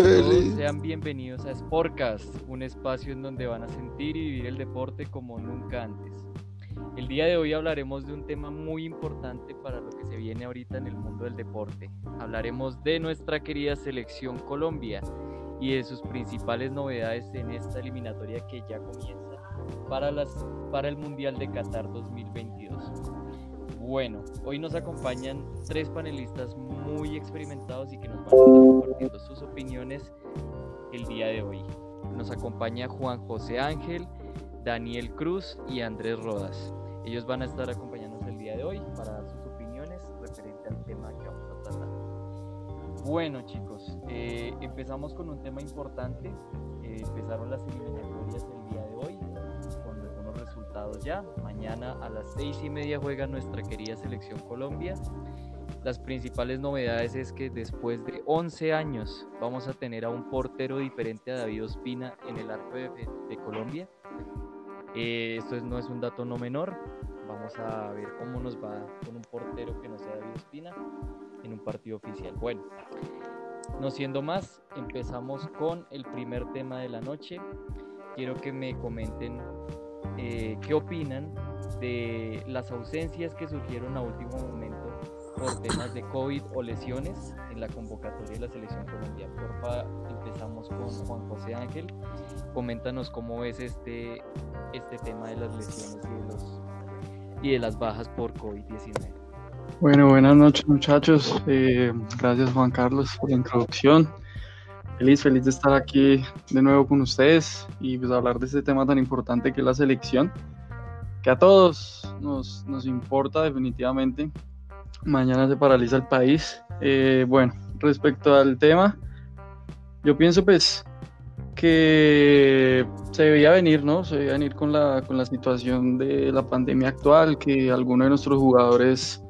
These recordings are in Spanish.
Sean bienvenidos a Sportcast, un espacio en donde van a sentir y vivir el deporte como nunca antes. El día de hoy hablaremos de un tema muy importante para lo que se viene ahorita en el mundo del deporte. Hablaremos de nuestra querida selección Colombia y de sus principales novedades en esta eliminatoria que ya comienza para, las, para el Mundial de Qatar 2022. Bueno, hoy nos acompañan tres panelistas muy experimentados y que nos van a estar compartiendo sus opiniones el día de hoy. Nos acompaña Juan José Ángel, Daniel Cruz y Andrés Rodas. Ellos van a estar acompañándonos el día de hoy para dar sus opiniones referente al tema que vamos a tratar. Bueno chicos, eh, empezamos con un tema importante. Eh, empezaron las eliminatorias ya. Mañana a las seis y media juega nuestra querida selección Colombia. Las principales novedades es que después de 11 años vamos a tener a un portero diferente a David Ospina en el arco de, de Colombia. Eh, esto es- no es un dato no menor. Vamos a ver cómo nos va con un portero que no sea David Ospina en un partido oficial. Bueno, no siendo más, empezamos con el primer tema de la noche. Quiero que me comenten eh, qué opinan de las ausencias que surgieron a último momento por temas de COVID o lesiones en la convocatoria de la selección colombiana. Porfa, empezamos con Juan José Ángel. Coméntanos cómo ves este, este tema de las lesiones y de, los, y de las bajas por COVID-19. Bueno, buenas noches muchachos. Eh, gracias Juan Carlos por la introducción. Feliz, feliz de estar aquí de nuevo con ustedes y pues hablar de este tema tan importante que es la selección, que a todos nos, nos importa definitivamente. Mañana se paraliza el país. Eh, bueno, respecto al tema, yo pienso pues que se debía venir, ¿no? Se debía venir con la, con la situación de la pandemia actual, que algunos de nuestros jugadores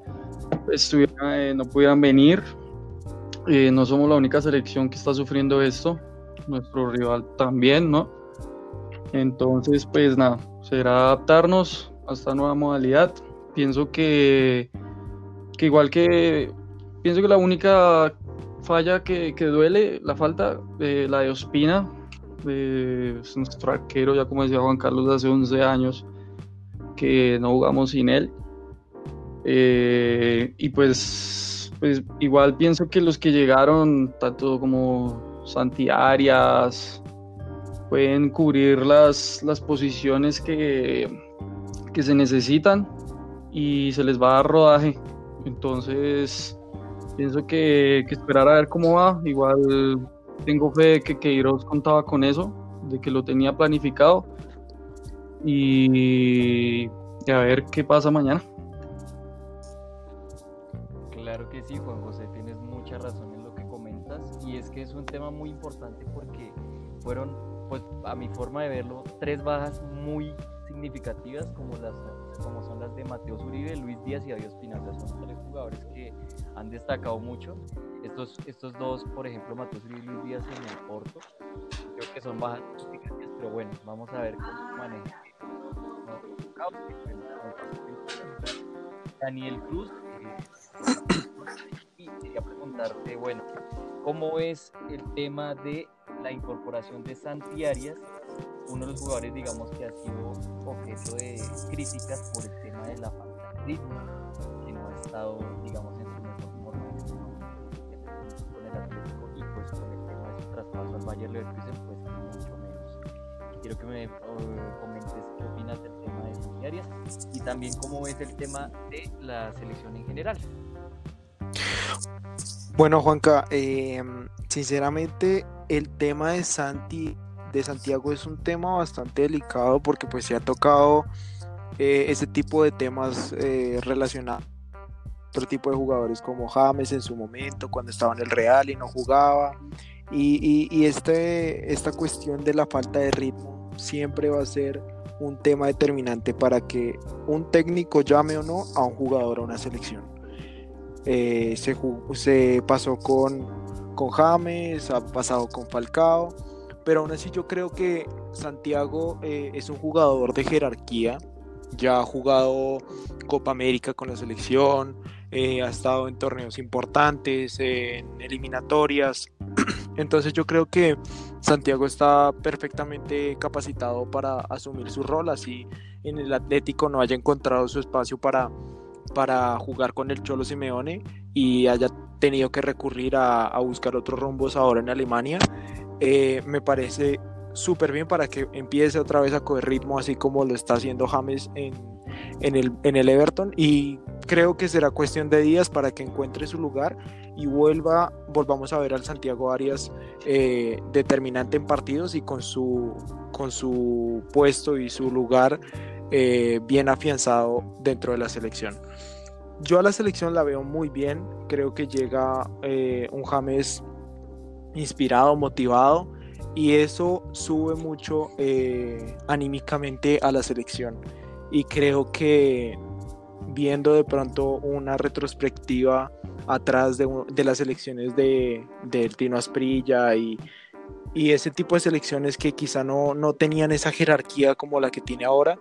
estuvieran, eh, no pudieran venir. Eh, no somos la única selección que está sufriendo esto, nuestro rival también, ¿no? Entonces, pues nada, será adaptarnos a esta nueva modalidad. Pienso que, que igual que, pienso que la única falla que, que duele, la falta, eh, la de Ospina, eh, es nuestro arquero, ya como decía Juan Carlos, hace 11 años que no jugamos sin él. Eh, y pues, pues igual pienso que los que llegaron, tanto como Santi Arias, pueden cubrir las, las posiciones que, que se necesitan y se les va a dar rodaje. Entonces, pienso que, que esperar a ver cómo va. Igual tengo fe de que Queiroz contaba con eso, de que lo tenía planificado. Y, y a ver qué pasa mañana. Que sí, Juan José, tienes mucha razón en lo que comentas y es que es un tema muy importante porque fueron, pues a mi forma de verlo, tres bajas muy significativas como, las, como son las de Mateo Zuribe, Luis Díaz y David Espinosa. Son tres jugadores que han destacado mucho. Estos, estos dos, por ejemplo, Mateo Zuribe y Luis Díaz en el Porto, creo que son bajas significativas, pero bueno, vamos a ver cómo maneja. Daniel Cruz, eh, y quería preguntarte, bueno, ¿cómo es el tema de la incorporación de Santi Arias, uno de los jugadores, digamos, que ha sido objeto de críticas por el tema de la falta de ritmo, que no ha estado, digamos, en su mejor este con el Atlético y pues con el tema de su traspaso al Bayern Leverkusen, pues mucho menos. Quiero que me eh, comentes qué opinas del tema de Santi Arias y también cómo ves el tema de la selección en general. Bueno, Juanca, eh, sinceramente el tema de Santi, de Santiago es un tema bastante delicado porque pues se ha tocado eh, ese tipo de temas eh, relacionados otro tipo de jugadores como James en su momento, cuando estaba en el Real y no jugaba. Y, y- y este, esta cuestión de la falta de ritmo siempre va a ser un tema determinante para que un técnico llame o no a un jugador a una selección. Eh, se, pasó con, con James, ha pasado con Falcao, pero aún así yo creo que Santiago eh, es un jugador de jerarquía, ya ha jugado Copa América con la selección, eh, ha estado en torneos importantes, en eliminatorias, Entonces yo creo que Santiago está perfectamente capacitado para asumir su rol, así en el Atlético no haya encontrado su espacio para, para jugar con el Cholo Simeone y haya tenido que recurrir a, buscar otros rumbos ahora en Alemania. Eh, me parece súper bien para que empiece otra vez a coger ritmo, así como lo está haciendo James en, el Everton. Y creo que será cuestión de días para que encuentre su lugar y vuelva, volvamos a ver al Santiago Arias eh, determinante en partidos y con su, con su puesto y su lugar eh, bien afianzado dentro de la selección. Yo a la selección la veo muy bien, creo que llega eh, un James inspirado, motivado y eso sube mucho anímicamente a la selección. Y creo que viendo de pronto una retrospectiva atrás de, las elecciones de, del Tino Asprilla y, ese tipo de selecciones que quizá no, no tenían esa jerarquía como la que tiene ahora,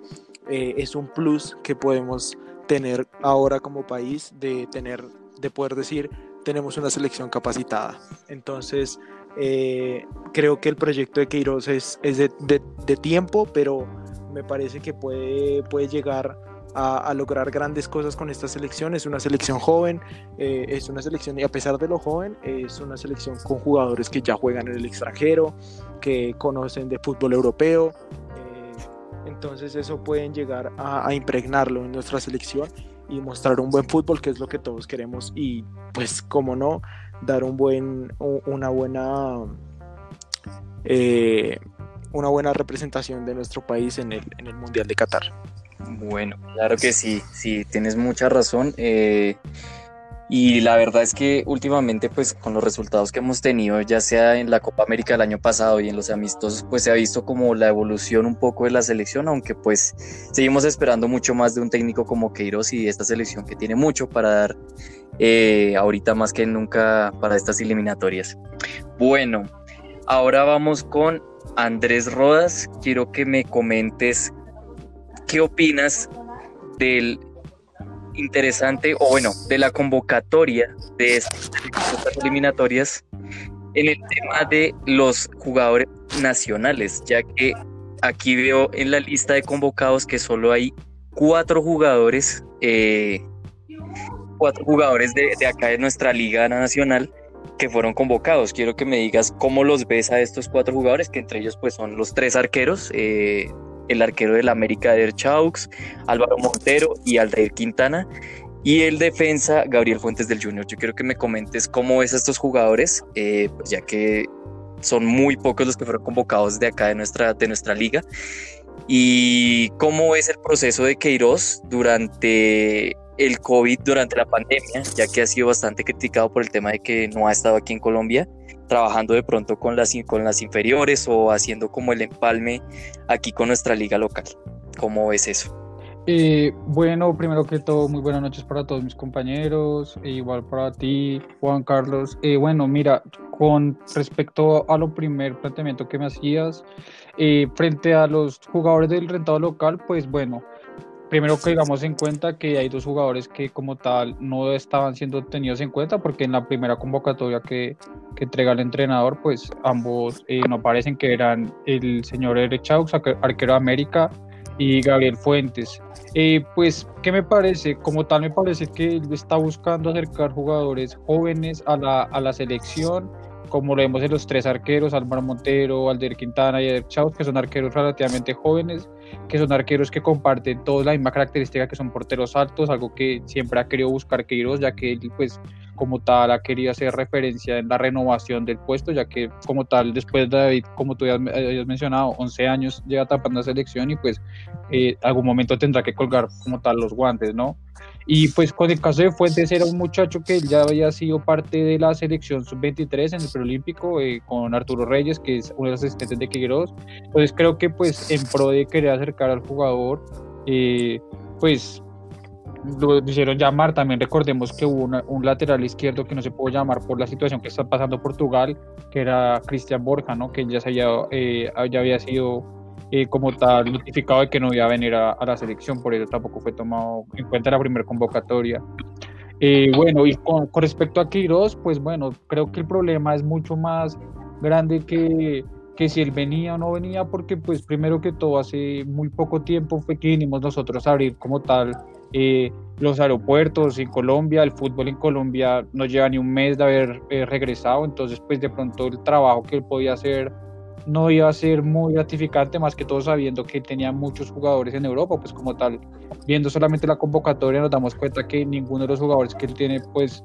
eh, es un plus que podemos tener ahora como país de tener, de poder decir, tenemos una selección capacitada. Entonces, eh, creo que el proyecto de Queiroz es, es de, de, tiempo, pero me parece que puede, puede llegar a, lograr grandes cosas con esta selección. Es una selección joven, eh, es una selección, y a pesar de lo joven, es una selección con jugadores que ya juegan en el extranjero, que conocen de fútbol europeo. Entonces eso pueden llegar a, impregnarlo en nuestra selección y mostrar un buen fútbol, que es lo que todos queremos. Y pues, como no, dar un buen, una buena... Eh, una buena representación de nuestro país en el, en el Mundial de Qatar. Bueno, claro que sí, sí, tienes mucha razón. Eh, y la verdad es que últimamente, pues con los resultados que hemos tenido, ya sea en la Copa América del año pasado y en los amistosos, pues se ha visto como la evolución un poco de la selección, aunque pues seguimos esperando mucho más de un técnico como Queiroz y esta selección que tiene mucho para dar eh, ahorita más que nunca para estas eliminatorias. Bueno, ahora vamos con Andrés Rodas. Quiero que me comentes ¿qué opinas del interesante, o bueno, de la convocatoria de estas eliminatorias en el tema de los jugadores nacionales, ya que aquí veo en la lista de convocados que solo hay cuatro jugadores, eh, cuatro jugadores de, de, acá de nuestra liga nacional que fueron convocados. Quiero que me digas cómo los ves a estos cuatro jugadores, que entre ellos pues son los tres arqueros, eh, el arquero del América de Chaux, Álvaro Montero y Aldair Quintana, y el defensa Gabriel Fuentes del Junior. Yo quiero que me comentes cómo ves a estos jugadores, eh, pues ya que son muy pocos los que fueron convocados de acá de nuestra, de nuestra liga. Y cómo es el proceso de Queiroz durante el COVID, durante la pandemia, ya que ha sido bastante criticado por el tema de que no ha estado aquí en Colombia trabajando de pronto con las, con las inferiores o haciendo como el empalme aquí con nuestra liga local. ¿Cómo ves eso? Eh, bueno, primero que todo, muy buenas noches para todos mis compañeros, e igual para ti, Juan Carlos. Eh, bueno, mira, con respecto a lo primer planteamiento que me hacías, eh, frente a los jugadores del rentado local, pues bueno, primero que digamos en cuenta que hay dos jugadores que como tal no estaban siendo tenidos en cuenta porque en la primera convocatoria que, que entrega el entrenador pues ambos eh, no aparecen que eran el señor Eric Chaux, arquero de América y Gabriel Fuentes. Eh, pues, ¿qué me parece? Como tal me parece que él está buscando acercar jugadores jóvenes a la, a la selección como lo vemos en los tres arqueros, Álvaro Montero, Alder Quintana y Eder Chaus, que son arqueros relativamente jóvenes, que son arqueros que comparten toda la misma característica que son porteros altos, algo que siempre ha querido buscar Queiroz, ya que él pues como tal ha querido hacer referencia en la renovación del puesto, ya que como tal después de David, como tú ya has mencionado, 11 años lleva tapando la selección y pues eh, algún momento tendrá que colgar como tal los guantes, ¿no? Y pues con el caso de Fuentes era un muchacho que ya había sido parte de la selección sub-23 en el preolímpico eh, con Arturo Reyes, que es uno de los asistentes de Queiroz. Entonces creo que pues en pro de querer acercar al jugador, eh, pues lo hicieron llamar. También recordemos que hubo un lateral izquierdo que no se pudo llamar por la situación que está pasando Portugal, que era Cristian Borja, ¿no? que ya, se eh, ya había sido eh, como tal notificado de que no iba a venir a, la selección, por eso tampoco fue tomado en cuenta la primera convocatoria. Eh, bueno, y con, respecto a Queiroz, pues bueno, creo que el problema es mucho más grande que, que si él venía o no venía, porque pues primero que todo hace muy poco tiempo fue que vinimos nosotros a abrir como tal eh, los aeropuertos en Colombia, el fútbol en Colombia no lleva ni un mes de haber eh, regresado, entonces pues de pronto el trabajo que él podía hacer no iba a ser muy gratificante, más que todo sabiendo que tenía muchos jugadores en Europa, pues como tal, viendo solamente la convocatoria nos damos cuenta que ninguno de los jugadores que él tiene pues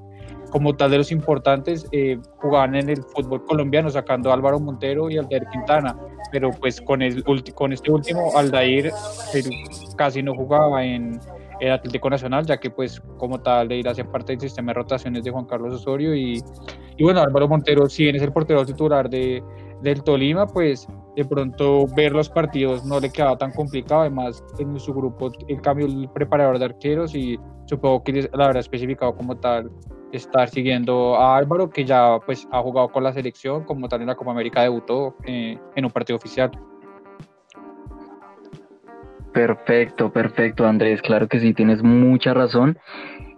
como tal de los importantes eh, jugaban en el fútbol colombiano, sacando a Álvaro Montero y Aldair Quintana, pero pues con, el, con este último, Aldair casi no jugaba en el Atlético Nacional, ya que pues como tal de ir hacia parte del sistema de rotaciones de Juan Carlos Osorio y, y bueno, Álvaro Montero, si bien es el portero titular de, del Tolima, pues de pronto ver los partidos no le quedaba tan complicado, además en su grupo en cambio el preparador de arqueros y supongo que la habrá especificado como tal estar siguiendo a Álvaro, que ya pues ha jugado con la selección, como tal en la Copa América debutó eh, en un partido oficial. Perfecto, perfecto, Andrés. Claro que sí, tienes mucha razón.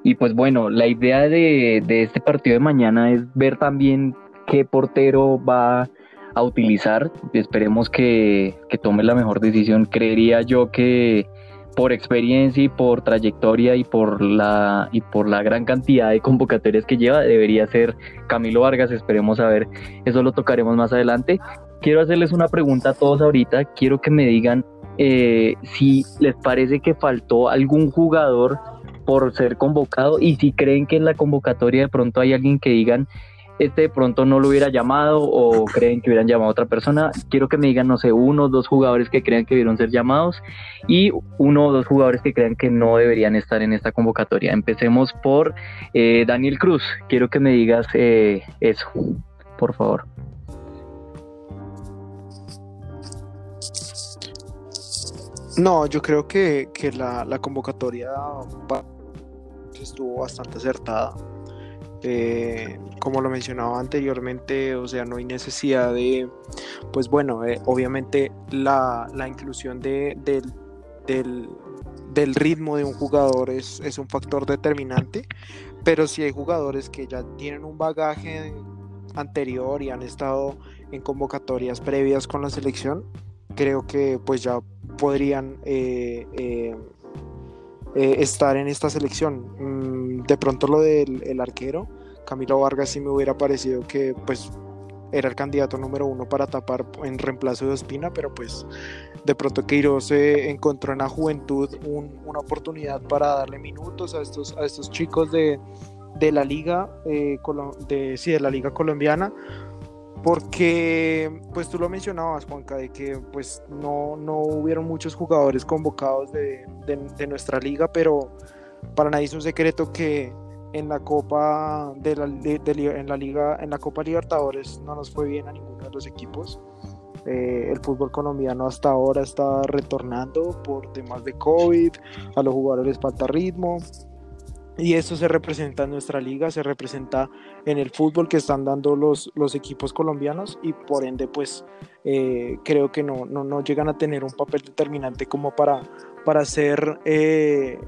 Y pues bueno, la idea de, de este partido de mañana es ver también qué portero va a utilizar. Esperemos que, que tome la mejor decisión. Creería yo que por experiencia y por trayectoria y por la y por la gran cantidad de convocatorias que lleva debería ser Camilo Vargas esperemos a ver eso lo tocaremos más adelante quiero hacerles una pregunta a todos ahorita quiero que me digan eh, si les parece que faltó algún jugador por ser convocado y si creen que en la convocatoria de pronto hay alguien que digan este de pronto no lo hubiera llamado o creen que hubieran llamado a otra persona. Quiero que me digan, no sé, uno o dos jugadores que crean que debieron ser llamados y uno o dos jugadores que crean que no deberían estar en esta convocatoria. Empecemos por eh, Daniel Cruz. Quiero que me digas eh, eso, por favor. No, yo creo que, la, la convocatoria estuvo bastante acertada eh, como lo mencionaba anteriormente, o sea, no hay necesidad de, pues bueno, eh, obviamente la, inclusión de, del, ritmo de un jugador es, es, un factor determinante, pero si hay jugadores que ya tienen un bagaje anterior y han estado en convocatorias previas con la selección, creo que pues ya podrían eh, estar en esta selección. Mm, de pronto lo del arquero, Camilo Vargas sí me hubiera parecido que pues era el candidato número uno para tapar en reemplazo de Ospina, pero pues de pronto Queiroz se encontró en la juventud una oportunidad para darle minutos a estos, a estos chicos de, la liga eh, de, sí, de la liga colombiana porque pues tú lo mencionabas Juanca de que pues no, no hubieron muchos jugadores convocados de, de nuestra liga pero para nadie es un secreto que en la Copa de la, en la Liga, en la Copa Libertadores no nos fue bien a ninguno de los equipos. Eh, el fútbol colombiano hasta ahora está retornando por temas de COVID, a los jugadores les falta ritmo. Y eso se representa en nuestra liga, se representa en el fútbol que están dando los, los equipos colombianos y por ende pues eh, creo que no, no, no, llegan a tener un papel determinante como para, para ser eh,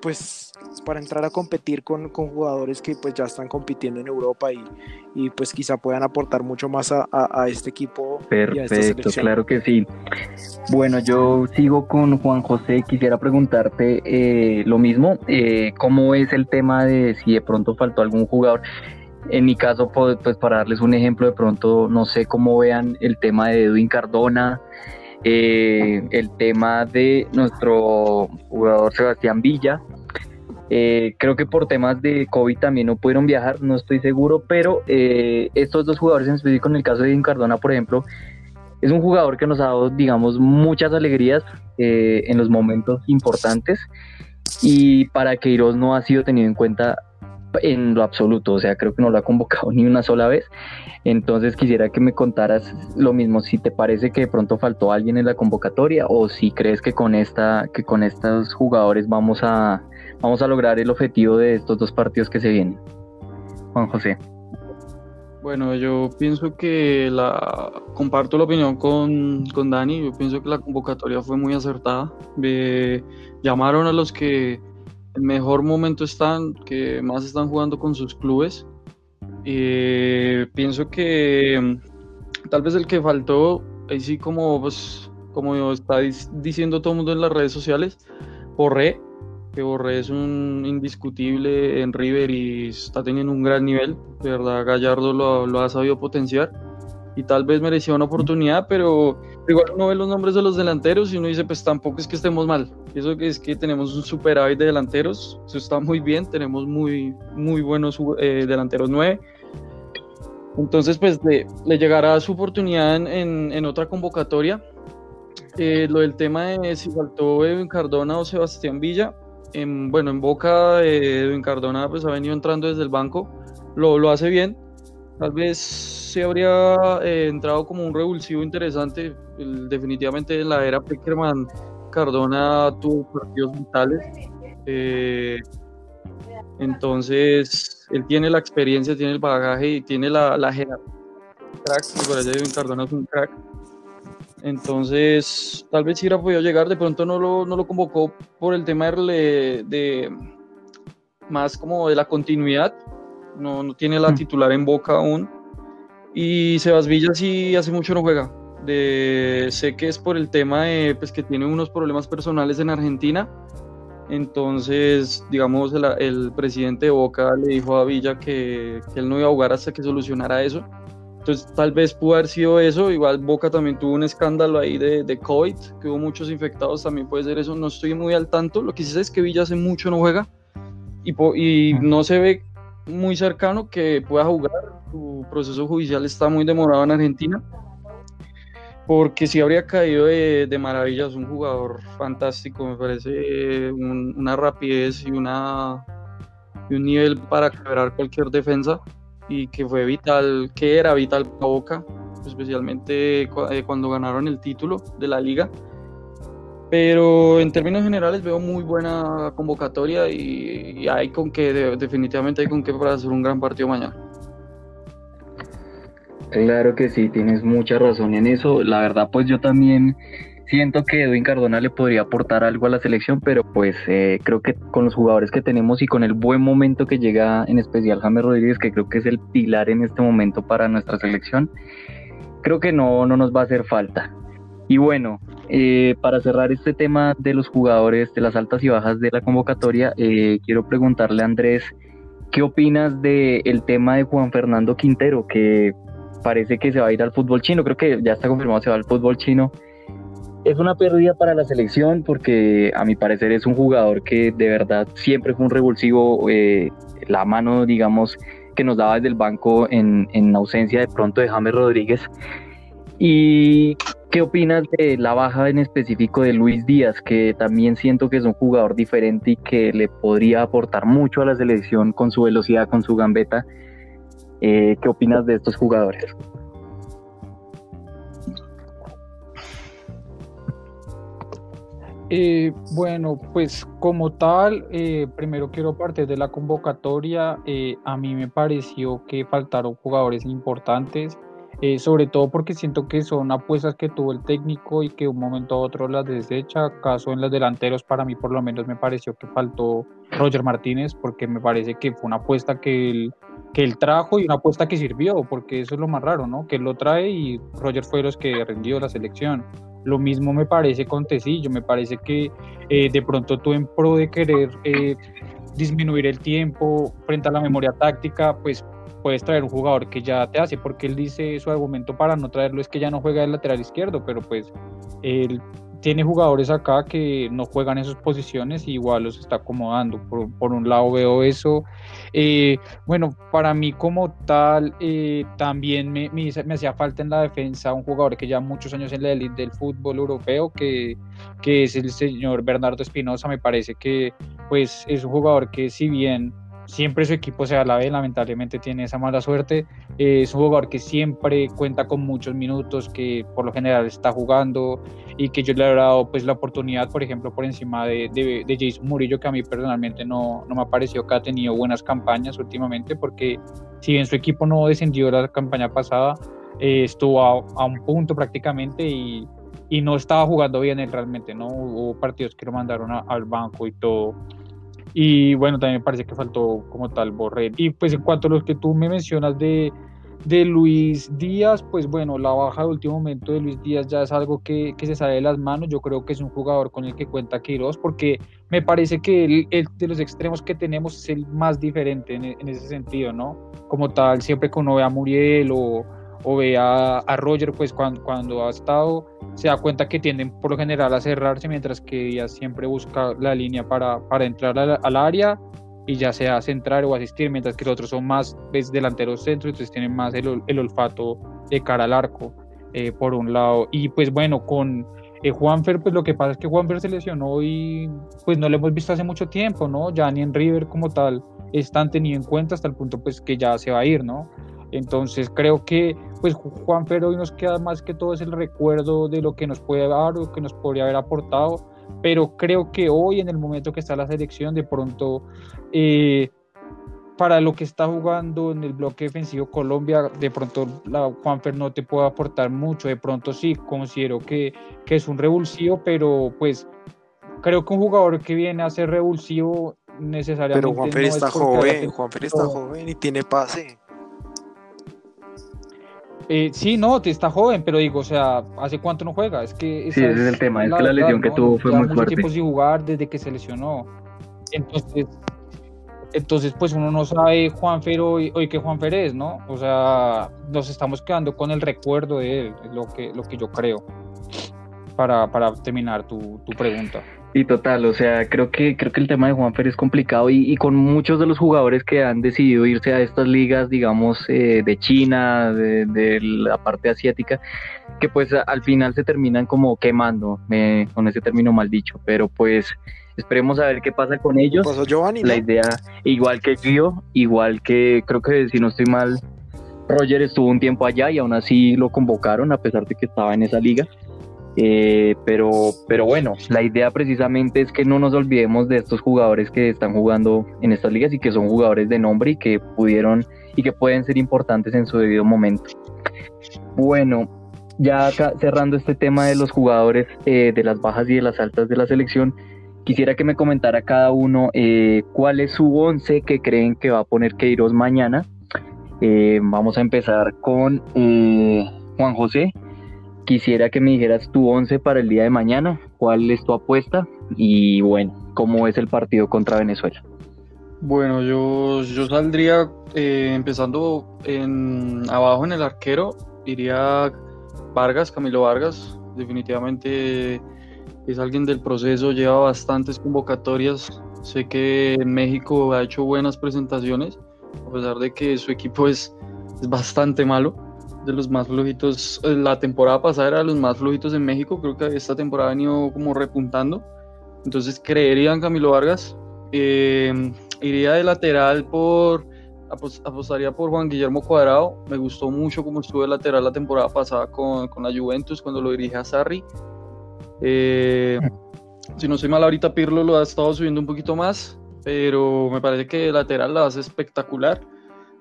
pues para entrar a competir con, jugadores que pues ya están compitiendo en Europa y, y pues quizá puedan aportar mucho más a, este equipo. Perfecto, claro que sí. Bueno, yo sigo con Juan José, quisiera preguntarte eh, lo mismo, eh, ¿cómo es el tema de si de pronto faltó algún jugador? En mi caso, pues, pues para darles un ejemplo, de pronto no sé cómo vean el tema de Edwin Cardona, eh, el tema de nuestro jugador Sebastián Villa. Eh, creo que por temas de COVID también no pudieron viajar, no estoy seguro, pero eh, estos dos jugadores en específico, en el caso de Edwin Cardona, por ejemplo, es un jugador que nos ha dado, digamos, muchas alegrías en los momentos importantes y para Queiroz no ha sido tenido en cuenta en lo absoluto, o sea, creo que no lo ha convocado ni una sola vez. Entonces quisiera que me contaras lo mismo, si te parece que de pronto faltó alguien en la convocatoria o si crees que con esta que con estos jugadores vamos a vamos a lograr el objetivo de estos dos partidos que se vienen. Juan José. Bueno, yo pienso que la comparto la opinión con, con Dani, yo pienso que la convocatoria fue muy acertada. llamaron a los que en mejor momento están, que más están jugando con sus clubes. Eh, pienso que tal vez el que faltó, ahí sí como, pues, como está diciendo todo el mundo en las redes sociales, Borré, que Borré es un indiscutible en River y está teniendo un gran nivel, de verdad Gallardo lo ha sabido potenciar y tal vez merecía una oportunidad, pero igual uno ve los nombres de los delanteros y uno dice, pues tampoco es que estemos mal. Eso es que tenemos un superávit de delanteros, eso está muy bien, tenemos muy, muy buenos eh, delanteros nueve. Entonces, pues le, llegará su oportunidad en, en, otra convocatoria. Eh, lo del tema de si faltó Edwin Cardona o Sebastián Villa, en, bueno, en Boca eh, Edwin Cardona pues ha venido entrando desde el banco, lo, lo hace bien, Tal vez se habría eh, entrado como un revulsivo interesante. definitivamente en la era Peckerman, Cardona tuvo partidos vitales. Eh, entonces, él tiene la experiencia, tiene el bagaje y tiene la, la jerarquía. Crack, me Cardona es un crack. Entonces, tal vez si hubiera podido llegar, de pronto no lo, no lo convocó por el tema de, de más como de la continuidad, no, no tiene la mm. titular en boca aún. Y Sebas Villa sí hace mucho no juega. De, sé que es por el tema de pues, que tiene unos problemas personales en Argentina. Entonces, digamos, el, el presidente de Boca le dijo a Villa que, que, él no iba a jugar hasta que solucionara eso. Entonces, tal vez pudo haber sido eso. Igual Boca también tuvo un escándalo ahí de, de COVID, que hubo muchos infectados, también puede ser eso. No estoy muy al tanto. Lo que sí sé es que Villa hace mucho no juega y, y no se ve muy cercano que pueda jugar. Su proceso judicial está muy demorado en Argentina. Porque si habría caído de, de maravilla, es un jugador fantástico, me parece una rapidez y, una, y un nivel para quebrar cualquier defensa y que fue vital, que era vital para Boca, especialmente eh, cuando ganaron el título de la liga pero en términos generales veo muy buena convocatoria y, hay con que, definitivamente hay con que para hacer un gran partido mañana. Claro que sí, tienes mucha razón en eso. La verdad, pues yo también siento que Edwin Cardona le podría aportar algo a la selección, pero pues eh, creo que con los jugadores que tenemos y con el buen momento que llega en especial James Rodríguez, que creo que es el pilar en este momento para nuestra selección, creo que no, no nos va a hacer falta. Y bueno, eh, para cerrar este tema de los jugadores, de las altas y bajas de la convocatoria, eh, quiero preguntarle a Andrés, ¿qué opinas del tema de Juan Fernando Quintero, que parece que se va a ir al fútbol chino? Creo que ya está confirmado, se va al fútbol chino. Es una pérdida para la selección porque a mi parecer es un jugador que de verdad siempre fue un revulsivo, eh, la mano, digamos, que nos daba desde el banco en, en ausencia de pronto de James Rodríguez. Y ¿Qué opinas de la baja en específico de Luis Díaz, que también siento que es un jugador diferente y que le podría aportar mucho a la selección con su velocidad, con su gambeta? Eh, ¿Qué opinas de estos jugadores? Eh, bueno, pues como tal, eh, primero quiero partir de la convocatoria. a mí me pareció que faltaron jugadores importantes. Eh, sobre todo porque siento que son apuestas que tuvo el técnico y que de un momento a otro las desecha. Caso en los delanteros, para mí por lo menos me pareció que faltó Roger Martínez, porque me parece que fue una apuesta que él, que trajo y una apuesta que sirvió, porque eso es lo más raro, ¿no? Que él lo trae y Roger fue los que rindió la selección. Lo mismo me parece con Tecillo, me parece que eh, de pronto tú en pro de querer eh, disminuir el tiempo frente a la memoria táctica, pues puedes traer un jugador que ya te hace, porque él dice su argumento para no traerlo es que ya no juega el lateral izquierdo, pero pues él tiene jugadores acá que no juegan esas posiciones y igual los está acomodando. Por, un lado veo eso. Eh, bueno, para mí como tal, eh, también me, me, hacía falta en la defensa un jugador que ya muchos años en la élite del fútbol europeo, que, que es el señor Bernardo Espinosa. Me parece que pues es un jugador que si bien siempre su equipo se la ve, lamentablemente tiene esa mala suerte. Eh, es un jugador que siempre cuenta con muchos minutos, que por lo general está jugando y que yo le he dado pues, la oportunidad, por ejemplo, por encima de, de, Jason Murillo, que a mí personalmente no, no me ha parecido que ha tenido buenas campañas últimamente, porque si bien su equipo no descendió la campaña pasada, eh, estuvo a, un punto prácticamente y, y, no estaba jugando bien él realmente, ¿no? Hubo partidos que lo mandaron al banco y todo. Y bueno, también me parece que faltó como tal Borrell. Y pues en cuanto a los que tú me mencionas de, de Luis Díaz, pues bueno, la baja de último momento de Luis Díaz ya es algo que, se sale de las manos. Yo creo que es un jugador con el que cuenta Queiroz, porque me parece que el, de los extremos que tenemos es el más diferente en, ese sentido, ¿no? Como tal, siempre que uno ve a Muriel o, o ve a, Roger, pues cuando, cuando ha estado, se da cuenta que tienden por lo general a cerrarse, mientras que Díaz siempre busca la línea para, para entrar al área y ya sea centrar o asistir, mientras que los otros son más ves, delanteros centros, entonces tienen más el, el olfato de cara al arco, eh, por un lado. Y pues bueno, con eh, Juanfer, pues lo que pasa es que Juanfer se lesionó y pues no lo hemos visto hace mucho tiempo, ¿no? Ya ni en River como tal están tenido en cuenta hasta el punto pues que ya se va a ir, ¿no? Entonces creo que pues Juanfer hoy nos queda más que todo es el recuerdo de lo que nos puede dar o que nos podría haber aportado pero creo que hoy en el momento que está la selección de pronto eh, para lo que está jugando en el bloque defensivo Colombia, de pronto la Juanfer no te puede aportar mucho, de pronto sí, considero que, que es un revulsivo, pero pues creo que un jugador que viene a ser revulsivo necesariamente... Pero Juanfer está joven, Juanfer está joven y tiene pase. Eh, sí, no, está joven, pero digo, o sea, ¿hace cuánto no juega? Es que sí, ese es el tema, es que la lesión que tuvo fue muy mucho fuerte. tiempo sin jugar desde que se lesionó. Entonces, entonces pues uno no sabe Juanfer hoy, hoy qué Juanfer es, ¿no? O sea, nos estamos quedando con el recuerdo de él, lo que, lo que yo creo, para, para terminar tu, tu pregunta. Y total, o sea, creo que creo que el tema de Juanfer es complicado y, con muchos de los jugadores que han decidido irse a estas ligas, digamos, eh, de China, de, la parte asiática, que pues al final se terminan como quemando, con ese término mal dicho, pero pues esperemos a ver qué pasa con ellos. Pasó Giovanni, La idea, igual que Gio, igual que creo que si no estoy mal, Roger estuvo un tiempo allá y aún así lo convocaron a pesar de que estaba en esa liga. Eh, pero, pero bueno, la idea precisamente es que no nos olvidemos de estos jugadores que están jugando en estas ligas y que son jugadores de nombre y que pudieron y que pueden ser importantes en su debido momento. Bueno, ya cerrando este tema de los jugadores, eh, de las bajas y de las altas de la selección, quisiera que me comentara cada uno eh, cuál es su once que creen que va a poner Queiroz mañana. vamos a empezar con Juan José. Quisiera que me dijeras tu 11 para el día de mañana, cuál es tu apuesta y bueno, cómo es el partido contra Venezuela. Bueno, yo, yo saldría eh, empezando en, abajo en el arquero, iría Vargas, Camilo Vargas, definitivamente es alguien del proceso, lleva bastantes convocatorias, sé que en México ha hecho buenas presentaciones, a pesar de que su equipo es, es bastante malo de los más flojitos. Eh, la temporada pasada era de los más flojitos en México. Creo que esta temporada ha venido como repuntando. Entonces creería en Camilo Vargas. Eh, iría de lateral por. apostaría por Juan Guillermo Cuadrado. Me gustó mucho como estuvo de lateral la temporada pasada con, con la Juventus cuando lo dirige a Sarri. Eh, si no soy mal, ahorita Pirlo lo ha estado subiendo un poquito más. Pero me parece que de lateral la hace espectacular.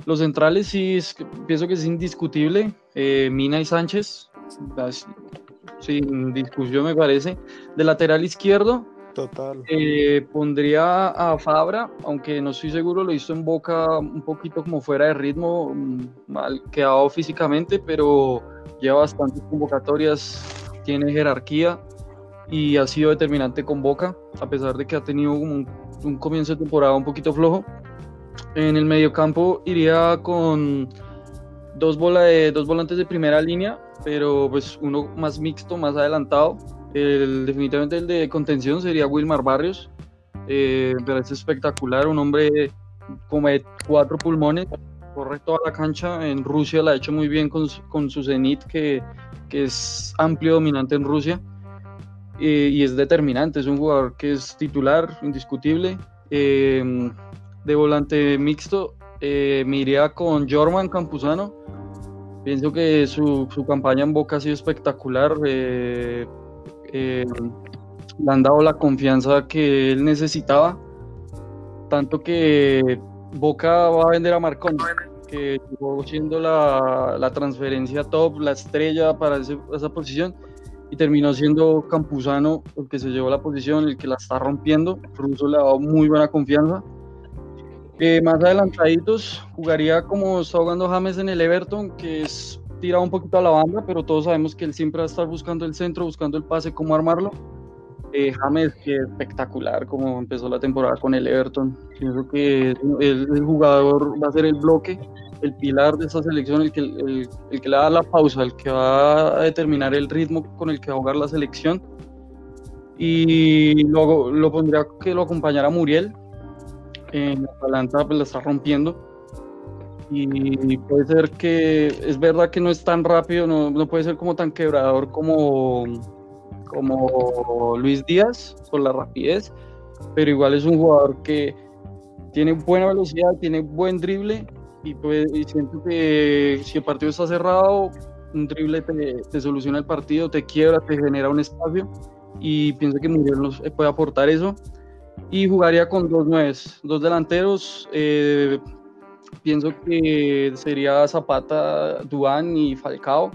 Los centrales sí, pienso que es indiscutible. Eh, Mina y Sánchez, sin discusión me parece. De lateral izquierdo, Total. Eh, pondría a Fabra, aunque no estoy seguro, lo hizo en Boca un poquito como fuera de ritmo, mal quedado físicamente, pero lleva bastantes convocatorias, tiene jerarquía y ha sido determinante con Boca, a pesar de que ha tenido un, un comienzo de temporada un poquito flojo. En el mediocampo iría con dos, bola de, dos volantes de primera línea, pero pues uno más mixto, más adelantado. El, definitivamente el de contención sería Wilmar Barrios. Eh, pero es espectacular, un hombre como de cuatro pulmones, corre toda la cancha. En Rusia la ha hecho muy bien con, con su Zenit, que, que, es amplio, dominante en Rusia. Eh, y es determinante, es un jugador que es titular, indiscutible. Eh, de volante mixto, eh, me iría con Jorman Campuzano. Pienso que su, campaña en Boca ha sido espectacular. Eh, eh, le han dado la confianza que él necesitaba. Tanto que Boca va a vender a Marcón, que llegó siendo la, transferencia top, la estrella para esa posición. Y terminó siendo Campuzano el que se llevó la posición, el que la está rompiendo. Russo le ha dado muy buena confianza. Eh, más adelantaditos, jugaría como está jugando James en el Everton, que es tirado un poquito a la banda, pero todos sabemos que él siempre va a estar buscando el centro, buscando el pase, cómo armarlo. Eh, James, que es espectacular como empezó la temporada con el Everton. Pienso que el, jugador va a ser el bloque, el pilar de esta selección, el que, el, el que le da la pausa, el que va a determinar el ritmo con el que va a jugar la selección. Y luego lo pondría que lo acompañara Muriel. En Atalanta pues la está rompiendo. Y puede ser que es verdad que no es tan rápido, no, no puede ser como tan quebrador como, como Luis Díaz por la rapidez, pero igual es un jugador que tiene buena velocidad, tiene buen drible y, puede, y siento que si el partido está cerrado, un drible te, te, soluciona el partido, te quiebra, te genera un espacio y pienso que Muriel nos puede aportar eso. Y jugaría con dos nueves, dos delanteros. Eh, pienso que sería Zapata, Duan y Falcao.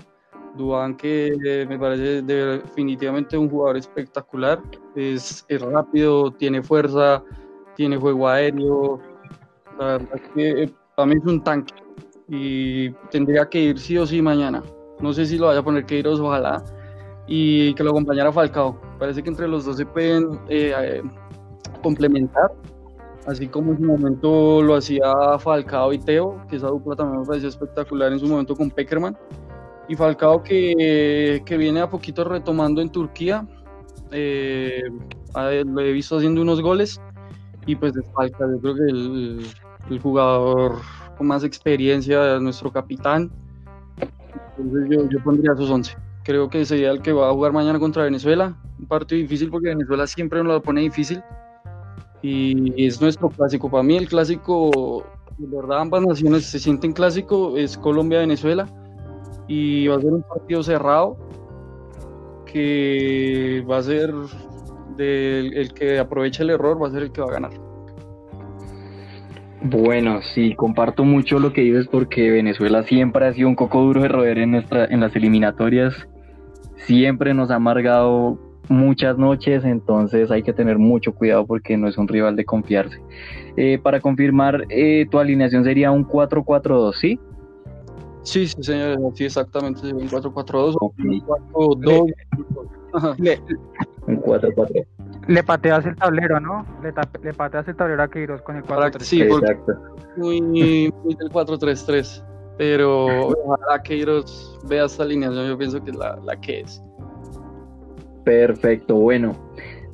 Duan que me parece definitivamente un jugador espectacular, es, es, rápido, tiene fuerza, tiene juego aéreo, la verdad es que para mí es un tanque y tendría que ir sí o sí mañana. No sé si lo vaya a poner Queiroz, ojalá, y que lo acompañara Falcao. Parece que entre los dos se pueden eh, complementar, así como en su momento lo hacía Falcao y Teo, que esa dupla también me pareció espectacular en su momento con Peckerman. Y Falcao que, que viene a poquito retomando en Turquía, eh, lo he visto haciendo unos goles y pues de Falcao, yo creo que el, el jugador con más experiencia, nuestro capitán. Entonces yo, yo pondría sus 11. Creo que sería el que va a jugar mañana contra Venezuela. Un partido difícil porque Venezuela siempre nos lo pone difícil. Y es nuestro clásico. Para mí el clásico, de verdad ambas naciones se sienten clásico, es Colombia-Venezuela. Y va a ser un partido cerrado que va a ser el que aproveche el error, va a ser el que va a ganar. Bueno, sí, comparto mucho lo que dices porque Venezuela siempre ha sido un coco duro de roer en, nuestra, en las eliminatorias. Siempre nos ha amargado muchas noches, entonces hay que tener mucho cuidado porque no es un rival de confiarse. Eh, para confirmar, eh, tu alineación sería un 4-4-2, ¿sí? Sí, sí, señor, sí, exactamente, un 4-4-2 okay. un 4-2. Un 4-4. Le pateas el tablero, ¿no? Le, le pateas el tablero a Queiroz con el 4-3-3. Sí, Exacto. muy, muy del 4-3-3. Pero ojalá Queiroz vea esta alineación, yo pienso que es la, la que es. Perfecto, bueno.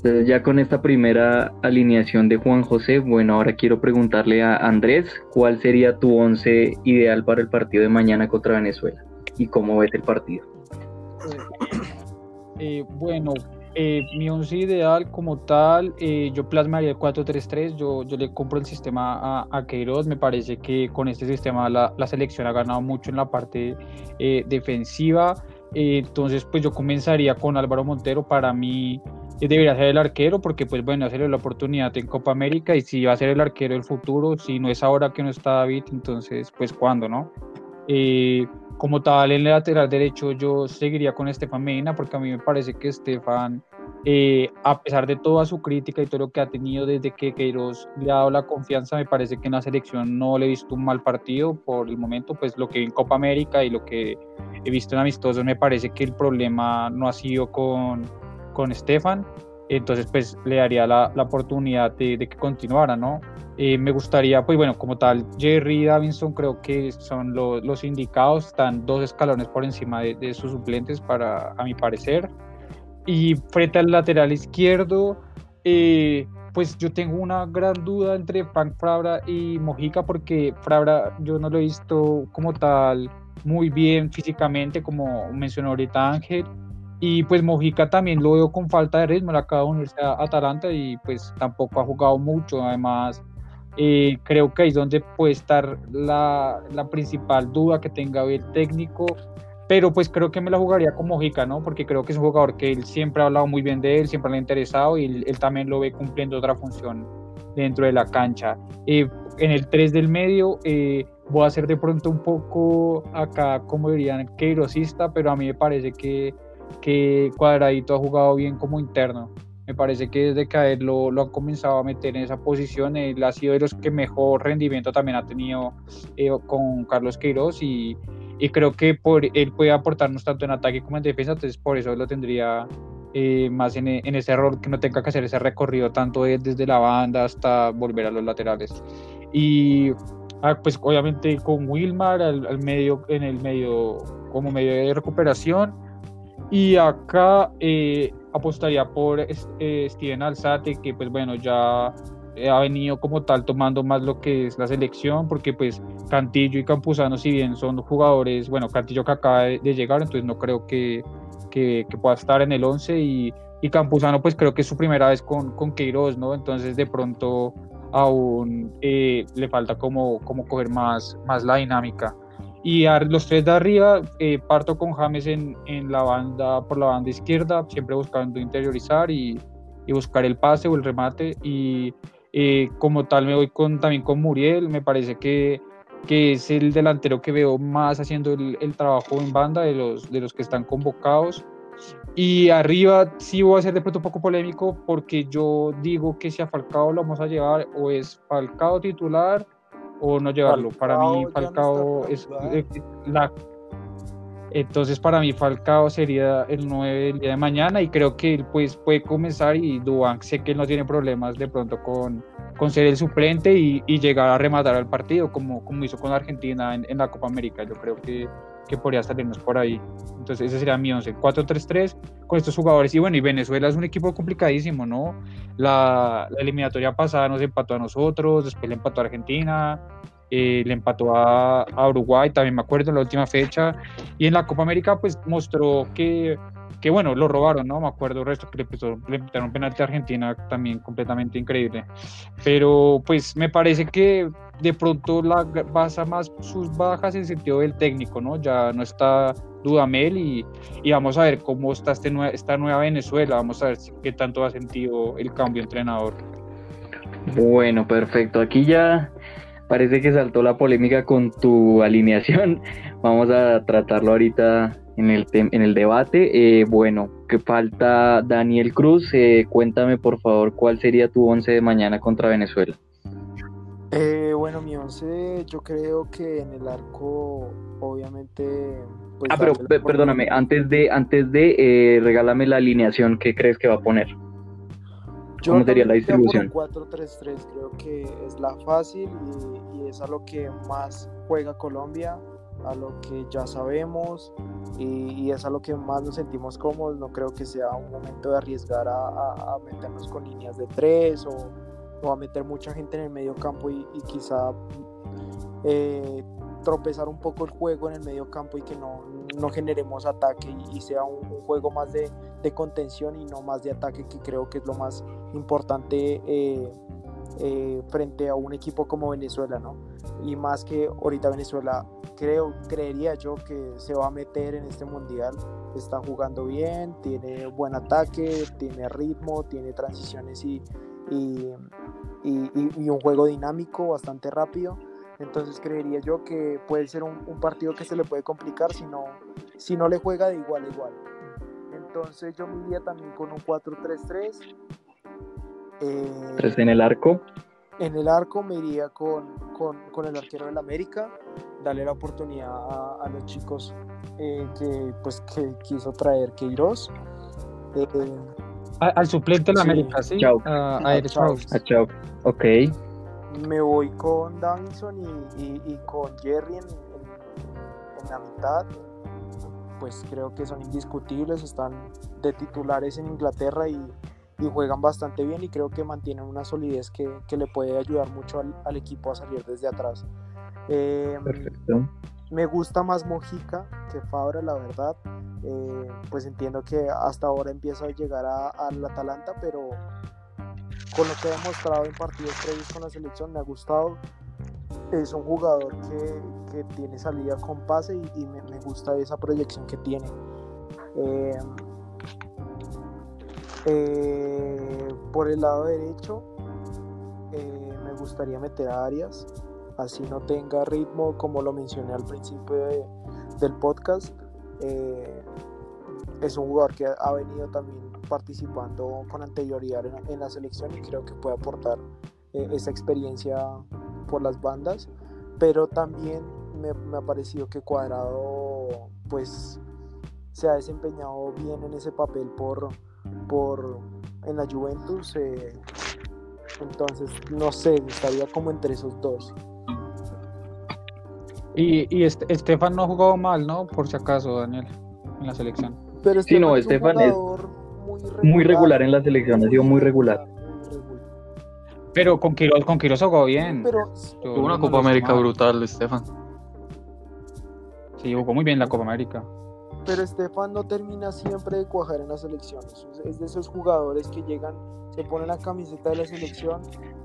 Ya con esta primera alineación de Juan José, bueno, ahora quiero preguntarle a Andrés, ¿cuál sería tu once ideal para el partido de mañana contra Venezuela? ¿Y cómo ves el partido? Eh, bueno, eh, mi once ideal como tal, eh, yo plasmaría el 4-3-3, yo, yo le compro el sistema a, a Queiroz, me parece que con este sistema la, selección ha ganado mucho en la parte eh, entonces pues yo comenzaría con Álvaro Montero, para mí debería ser el arquero porque pues bueno, hacerle la oportunidad en Copa América y si va a ser el arquero del futuro, si no es ahora que no está David, entonces pues cuándo, ¿no? como tal, en el lateral derecho yo seguiría con Estefan Medina porque a mí me parece que Estefan, eh, a pesar de toda su crítica y todo lo que ha tenido desde que Queiroz le ha dado la confianza, me parece que en la selección no le he visto un mal partido por el momento, pues lo que vi en Copa América y lo que he visto en amistosos, me parece que el problema no ha sido con, con Estefan, entonces pues le daría la, la oportunidad de, de, que continuara, ¿no? Eh, me gustaría, pues bueno, como tal, Jerry y Davinson creo que son lo, los indicados, están dos escalones por encima de, de, sus suplentes para, a mi parecer. Y frente al lateral izquierdo, eh, pues yo tengo una gran duda entre Frank Frabra y Mojica porque Frabra yo no lo he visto como tal muy bien físicamente, como mencionó ahorita Ángel. Y pues Mojica también lo veo con falta de ritmo, le acaba de unirse a Atalanta y pues tampoco ha jugado mucho. Además, eh, creo que ahí es donde puede estar la, la, principal duda que tenga el técnico. Pero pues creo que me la jugaría con Mojica, ¿no? Porque creo que es un jugador que él siempre ha hablado muy bien de él, siempre le ha interesado y él, él también lo ve cumpliendo otra función dentro de la cancha. Eh, en el 3 del medio eh, voy a ser de pronto un poco acá, como dirían, queirosista, pero a mí me parece que que Cuadradito ha jugado bien como interno. Me parece que desde que a él lo, lo han comenzado a meter en esa posición, él ha sido de los que mejor rendimiento también ha tenido eh, con Carlos Queiroz y, y, creo que por, él puede aportarnos tanto en ataque como en defensa, entonces por eso lo tendría eh, más en, en, ese rol que no tenga que hacer ese recorrido tanto desde la banda hasta volver a los laterales. Y ah, pues obviamente con Wilmar al, al medio, en el medio, como medio de recuperación. Y acá eh, apostaría por eh, Steven Alzate, que pues bueno, ya ha venido como tal tomando más lo que es la selección, porque pues Cantillo y Campuzano, si bien son jugadores, bueno, Cantillo que acaba de, llegar, entonces no creo que, que, que, pueda estar en el 11 y, y Campuzano pues creo que es su primera vez con, con Queiroz, ¿no? Entonces de pronto aún eh, le falta como, como coger más, más la dinámica. Y a los tres de arriba, eh, parto con James en, en, la banda, por la banda izquierda, siempre buscando interiorizar y, y buscar el pase o el remate. Y eh, como tal me voy con, también con Muriel, me parece que, que es el delantero que veo más haciendo el, el, trabajo en banda de los, de los que están convocados. Y arriba sí voy a ser de pronto un poco polémico porque yo digo que si a Falcao lo vamos a llevar o es Falcao titular o no llevarlo. Falcao para mí Falcao no es la... Entonces para mí Falcao sería el 9 el día de mañana y creo que él pues puede comenzar y Duan sé que él no tiene problemas de pronto con, con ser el suplente y, y, llegar a rematar al partido como, como hizo con Argentina en, en la Copa América. Yo creo que, que podría salirnos por ahí. Entonces ese sería mi 11, 4-3-3 con estos jugadores. Y bueno, y Venezuela es un equipo complicadísimo, ¿no? La, la eliminatoria pasada nos empató a nosotros, después le empató a Argentina, eh, le empató a, a, Uruguay, también me acuerdo en la última fecha. Y en la Copa América pues mostró que, que bueno, lo robaron, ¿no? Me acuerdo el resto que le, puso, le pitaron penalti a Argentina también completamente increíble. Pero pues me parece que de pronto la basa más sus bajas en sentido del técnico, ¿no? Ya no está Dudamel y, y vamos a ver cómo está este nue esta nueva Venezuela, vamos a ver qué tanto ha sentido el cambio entrenador. Bueno, perfecto. Aquí ya parece que saltó la polémica con tu alineación. Vamos a tratarlo ahorita en el, en el debate. Eh, bueno, que falta Daniel Cruz. Eh, cuéntame por favor cuál sería tu once de mañana contra Venezuela. Eh, bueno, mi once yo creo que en el arco, obviamente... Pues, ah, pero perdóname, antes de, antes de eh, regálame la alineación que crees que va a poner. Yo ¿Cómo sería la distribución? 4-3-3, creo que es la fácil y, y, es a lo que más juega Colombia, a lo que ya sabemos y, y, es a lo que más nos sentimos cómodos. No creo que sea un momento de arriesgar a, a, a meternos con líneas de 3 o, o, a meter mucha gente en el medio campo y, y quizá eh, tropezar un poco el juego en el medio campo y que no, no generemos ataque y, sea un, un, juego más de, de, contención y no más de ataque, que creo que es lo más importante eh, eh, frente a un equipo como Venezuela, ¿no? Y más que ahorita Venezuela, creo, creería yo que se va a meter en este mundial, está jugando bien, tiene buen ataque, tiene ritmo, tiene transiciones y, y, y, un juego dinámico bastante rápido entonces creería yo que puede ser un, un, partido que se le puede complicar si no, si no le juega de igual a igual. Entonces yo me iría también con un 4-3-3. Eh, ¿Tres en el arco? En el arco me iría con, con, con el arquero del América, darle la oportunidad a, a los chicos eh, que, pues, que quiso traer Queiroz. Eh, al suplente del sí. América, sí. Chau. A, a, a Chau. A Chau. Ok me voy con Davinson y, y, y con Jerry en, en, en, la mitad. Pues creo que son indiscutibles, están de titulares en Inglaterra y, y juegan bastante bien y creo que mantienen una solidez que, que le puede ayudar mucho al, al, equipo a salir desde atrás. Eh, Perfecto. Me gusta más Mojica que Fabra, la verdad. Eh, pues entiendo que hasta ahora empieza a llegar al Atalanta, pero con lo que ha demostrado en partidos previos con la selección, me ha gustado. Es un jugador que, que tiene salida con pase y, y me, gusta esa proyección que tiene. Eh, eh, por el lado derecho, eh, me gustaría meter a Arias, así no tenga ritmo, como lo mencioné al principio de, del podcast. Es un jugador que ha venido también participando con anterioridad en, la selección y creo que puede aportar esa experiencia por las bandas, pero también me, ha parecido que Cuadrado pues se ha desempeñado bien en ese papel por, por en la Juventus, eh, entonces no sé, estaría como entre esos dos. Y, y Estefan no jugó mal, ¿no? Por si acaso, Daniel, en la selección. Pero sí, no, Estefan es muy regular, en la selección, ha sido muy regular. Pero con Quiroz, con Quiroz jugó bien. Tuvo una Copa América brutal, Estefan. Sí, jugó muy bien la Copa América. Pero Estefan no termina siempre de cuajar en las selecciones. Es de esos jugadores que llegan, se ponen la camiseta de la selección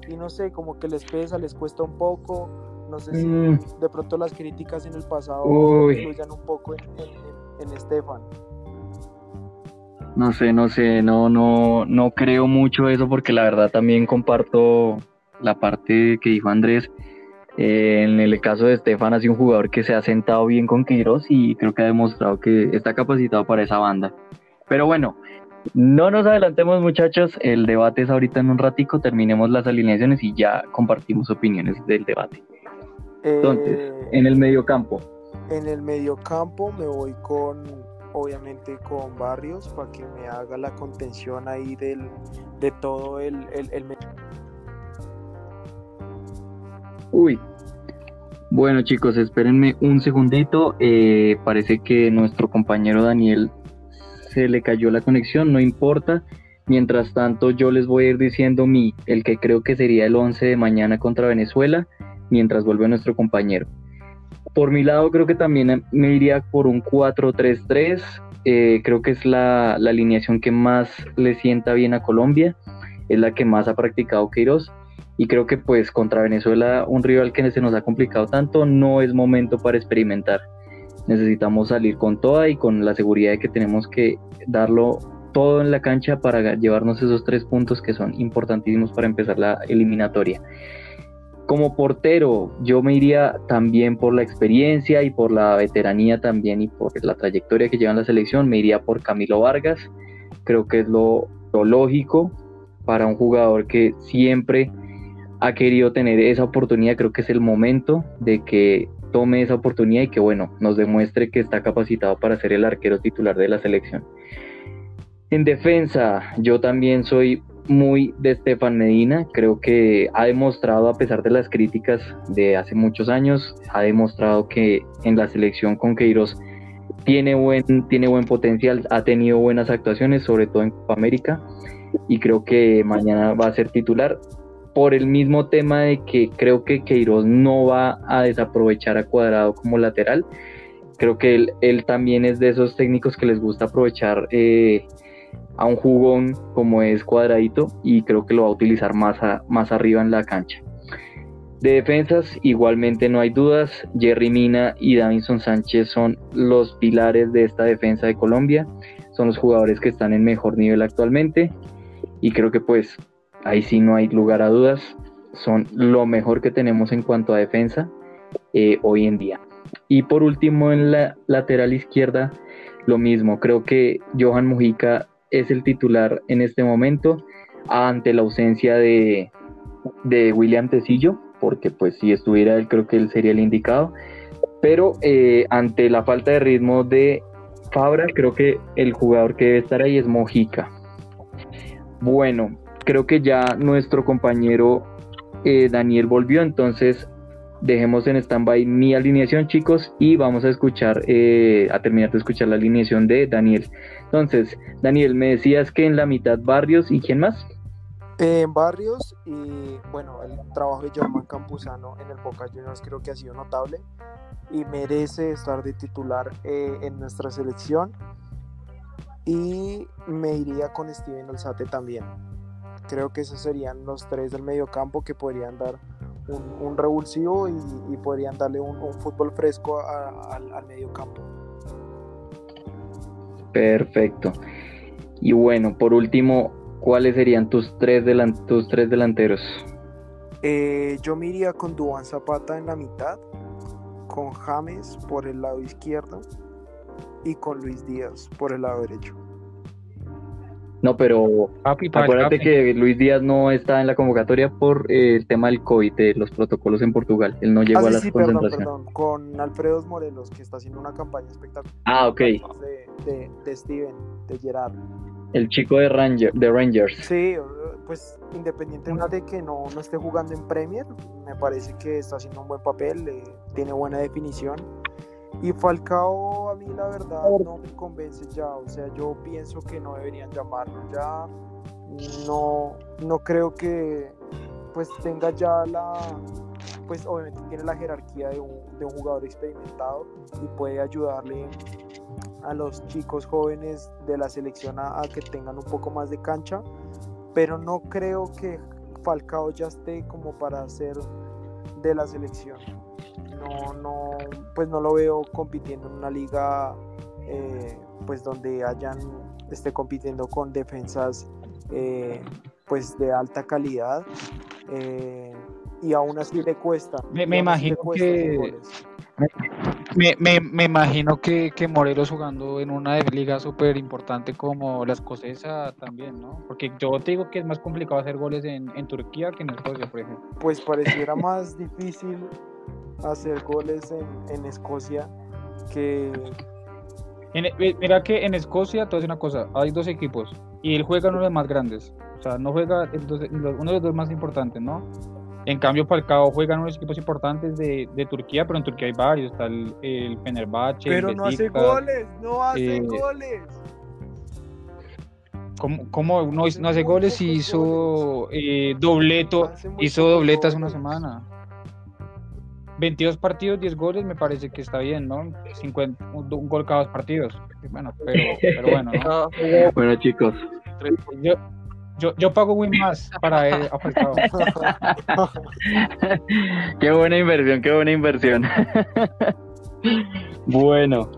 y no sé, como que les pesa, les cuesta un poco no sé si mm. de pronto las críticas en el pasado influyan un poco en, en, Estefan. No sé, no sé, no, no, no creo mucho eso porque la verdad también comparto la parte que dijo Andrés. Eh, en el caso de Estefan ha sido un jugador que se ha sentado bien con Queiroz y creo que ha demostrado que está capacitado para esa banda. Pero bueno, no nos adelantemos muchachos, el debate es ahorita en un ratico, terminemos las alineaciones y ya compartimos opiniones del debate. Entonces, eh, en el mediocampo. En el mediocampo me voy con, obviamente, con Barrios para que me haga la contención ahí del, de todo el, el, Uy. Bueno chicos, espérenme un segundito. Eh, parece que nuestro compañero Daniel se le cayó la conexión, no importa. Mientras tanto, yo les voy a ir diciendo mi, el que creo que sería el 11 de mañana contra Venezuela mientras vuelve nuestro compañero. Por mi lado, creo que también me iría por un 4-3-3. Eh, creo que es la, alineación que más le sienta bien a Colombia. Es la que más ha practicado Queiroz. Y creo que pues contra Venezuela, un rival que se nos ha complicado tanto, no es momento para experimentar. Necesitamos salir con toda y con la seguridad de que tenemos que darlo todo en la cancha para llevarnos esos tres puntos que son importantísimos para empezar la eliminatoria. Como portero, yo me iría también por la experiencia y por la veteranía también y por la trayectoria que lleva en la selección, me iría por Camilo Vargas. Creo que es lo, lógico para un jugador que siempre ha querido tener esa oportunidad. Creo que es el momento de que tome esa oportunidad y que, bueno, nos demuestre que está capacitado para ser el arquero titular de la selección. En defensa, yo también soy muy de Estefan Medina. Creo que ha demostrado, a pesar de las críticas de hace muchos años, ha demostrado que en la selección con Queiroz tiene buen, tiene buen potencial, ha tenido buenas actuaciones, sobre todo en Copa América, y creo que mañana va a ser titular. Por el mismo tema de que creo que Queiroz no va a desaprovechar a Cuadrado como lateral. Creo que él, él también es de esos técnicos que les gusta aprovechar eh, a un jugón como es cuadradito y creo que lo va a utilizar más, más arriba en la cancha. De defensas, igualmente no hay dudas, Jerry Mina y Davinson Sánchez son los pilares de esta defensa de Colombia, son los jugadores que están en mejor nivel actualmente y creo que pues ahí sí no hay lugar a dudas, son lo mejor que tenemos en cuanto a defensa eh, hoy en día. Y por último en la lateral izquierda, lo mismo, creo que Johan Mujica es el titular en este momento ante la ausencia de, William Tecillo, porque pues si estuviera él creo que él sería el indicado, pero eh, ante la falta de ritmo de Fabra, creo que el jugador que debe estar ahí es Mojica. Bueno, creo que ya nuestro compañero eh, Daniel volvió, entonces dejemos en stand-by mi alineación, chicos, y vamos a escuchar, eh, a terminar de escuchar la alineación de Daniel. Entonces, Daniel, me decías que en la mitad Barrios y quién más? En Barrios y bueno, el trabajo de Germán Campuzano en el Boca Juniors creo que ha sido notable y merece estar de titular eh, en nuestra selección. Y me iría con Steven Alzate también. Creo que esos serían los tres del medio campo que podrían dar un, revulsivo y, podrían darle un, fútbol fresco al medio campo. Perfecto. Y bueno, por último, ¿cuáles serían tus tres, tus tres delanteros? Eh, yo me iría con Duan Zapata en la mitad, con James por el lado izquierdo y con Luis Díaz por el lado derecho. No, pero Papi, acuérdate que Luis Díaz no está en la convocatoria por eh, el tema del COVID, de los protocolos en Portugal. Él no llegó Ah, a sí, la sí, perdón, concentración. perdón. Con Alfredo Morelos, que está haciendo una campaña espectacular. Ah, ok. De, de, de Steven, de Gerard. El chico de, Ranger, de Rangers. Sí, pues independientemente de que no, no esté jugando en Premier, me parece que está haciendo un buen papel, eh, tiene buena definición. Y Falcao, a mí la verdad no me convence ya, o sea, yo pienso que no deberían llamarlo ya. No, no creo que pues tenga ya la, pues obviamente tiene la jerarquía de un, de un jugador experimentado y puede ayudarle a los chicos jóvenes de la selección a, a que tengan un poco más de cancha, pero no creo que Falcao ya esté como para ser de la selección. No, no, pues no lo veo compitiendo en una liga eh, pues donde hayan esté compitiendo con defensas eh, pues de alta calidad eh, y aún así le cuesta. Me- me imagino que-. Me, me, me imagino que, que Morelos jugando en una liga súper importante como la escocesa también, ¿no? Porque yo te digo que es más complicado hacer goles en, en Turquía que en Escocia, por ejemplo. pues pareciera más difícil hacer goles en, en Escocia que En- eh, mira que en Escocia, te voy a decir una cosa, hay dos equipos y él juega en uno de los más grandes, o sea, no juega en dos- uno de los dos más importantes, ¿no? En cambio, Falcao juega en unos equipos importantes de, de Turquía, pero en Turquía hay varios, está el, el Fenerbahce, el pero no hace goles, no hace eh, goles. ¿Cómo, cómo no, hizo- no hace goles y hizo eh, dobleto, hizo dobletas una goles. semana? 22 partidos, 10 goles, me parece que está bien, ¿no? 50, un, un gol cada dos partidos. Bueno, pero, pero bueno, ¿no? Bueno, chicos, Yo, yo, yo pago Win más para ver a Falcao. qué buena inversión, qué buena inversión. bueno,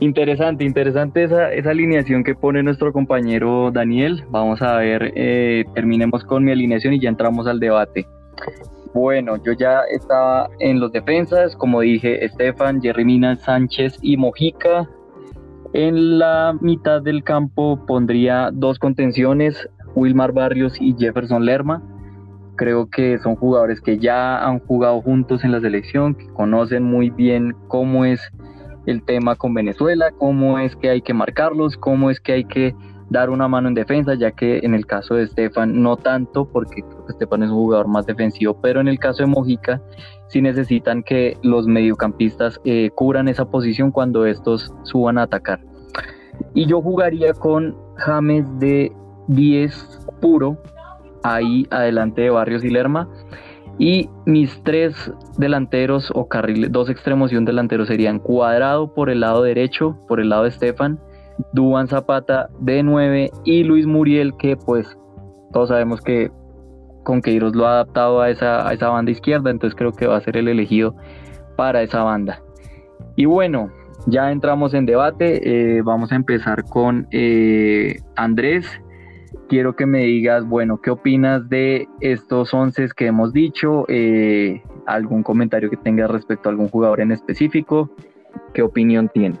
interesante, interesante esa, esa alineación que pone nuestro compañero Daniel. Vamos a ver, eh, terminemos con mi alineación y ya entramos al debate. Bueno, yo ya estaba en los defensas, como dije, Estefan, Jerry Sánchez y Mojica. En la mitad del campo pondría dos contenciones, Wilmar Barrios y Jefferson Lerma. Creo que son jugadores que ya han jugado juntos en la selección, que conocen muy bien cómo es el tema con Venezuela, cómo es que hay que marcarlos, cómo es que hay que dar una mano en defensa, ya que en el caso de Estefan no tanto, porque creo Estefan es un jugador más defensivo, pero en el caso de Mojica sí necesitan que los mediocampistas eh, cubran esa posición cuando estos suban a atacar. Y yo jugaría con James de 10 puro, ahí adelante de Barrios y Lerma. Y mis tres delanteros o carriles, dos extremos y un delantero serían Cuadrado por el lado derecho, por el lado de Estefan, Duban Zapata de 9 y Luis Muriel, que pues todos sabemos que con Queiroz lo ha adaptado a esa, a esa banda izquierda, entonces creo que va a ser el elegido para esa banda. Y bueno, ya entramos en debate, eh, vamos a empezar con eh, Andrés. Quiero que me digas, bueno, ¿qué opinas de estos 11 que hemos dicho? Eh, ¿Algún comentario que tengas respecto a algún jugador en específico? ¿Qué opinión tienes?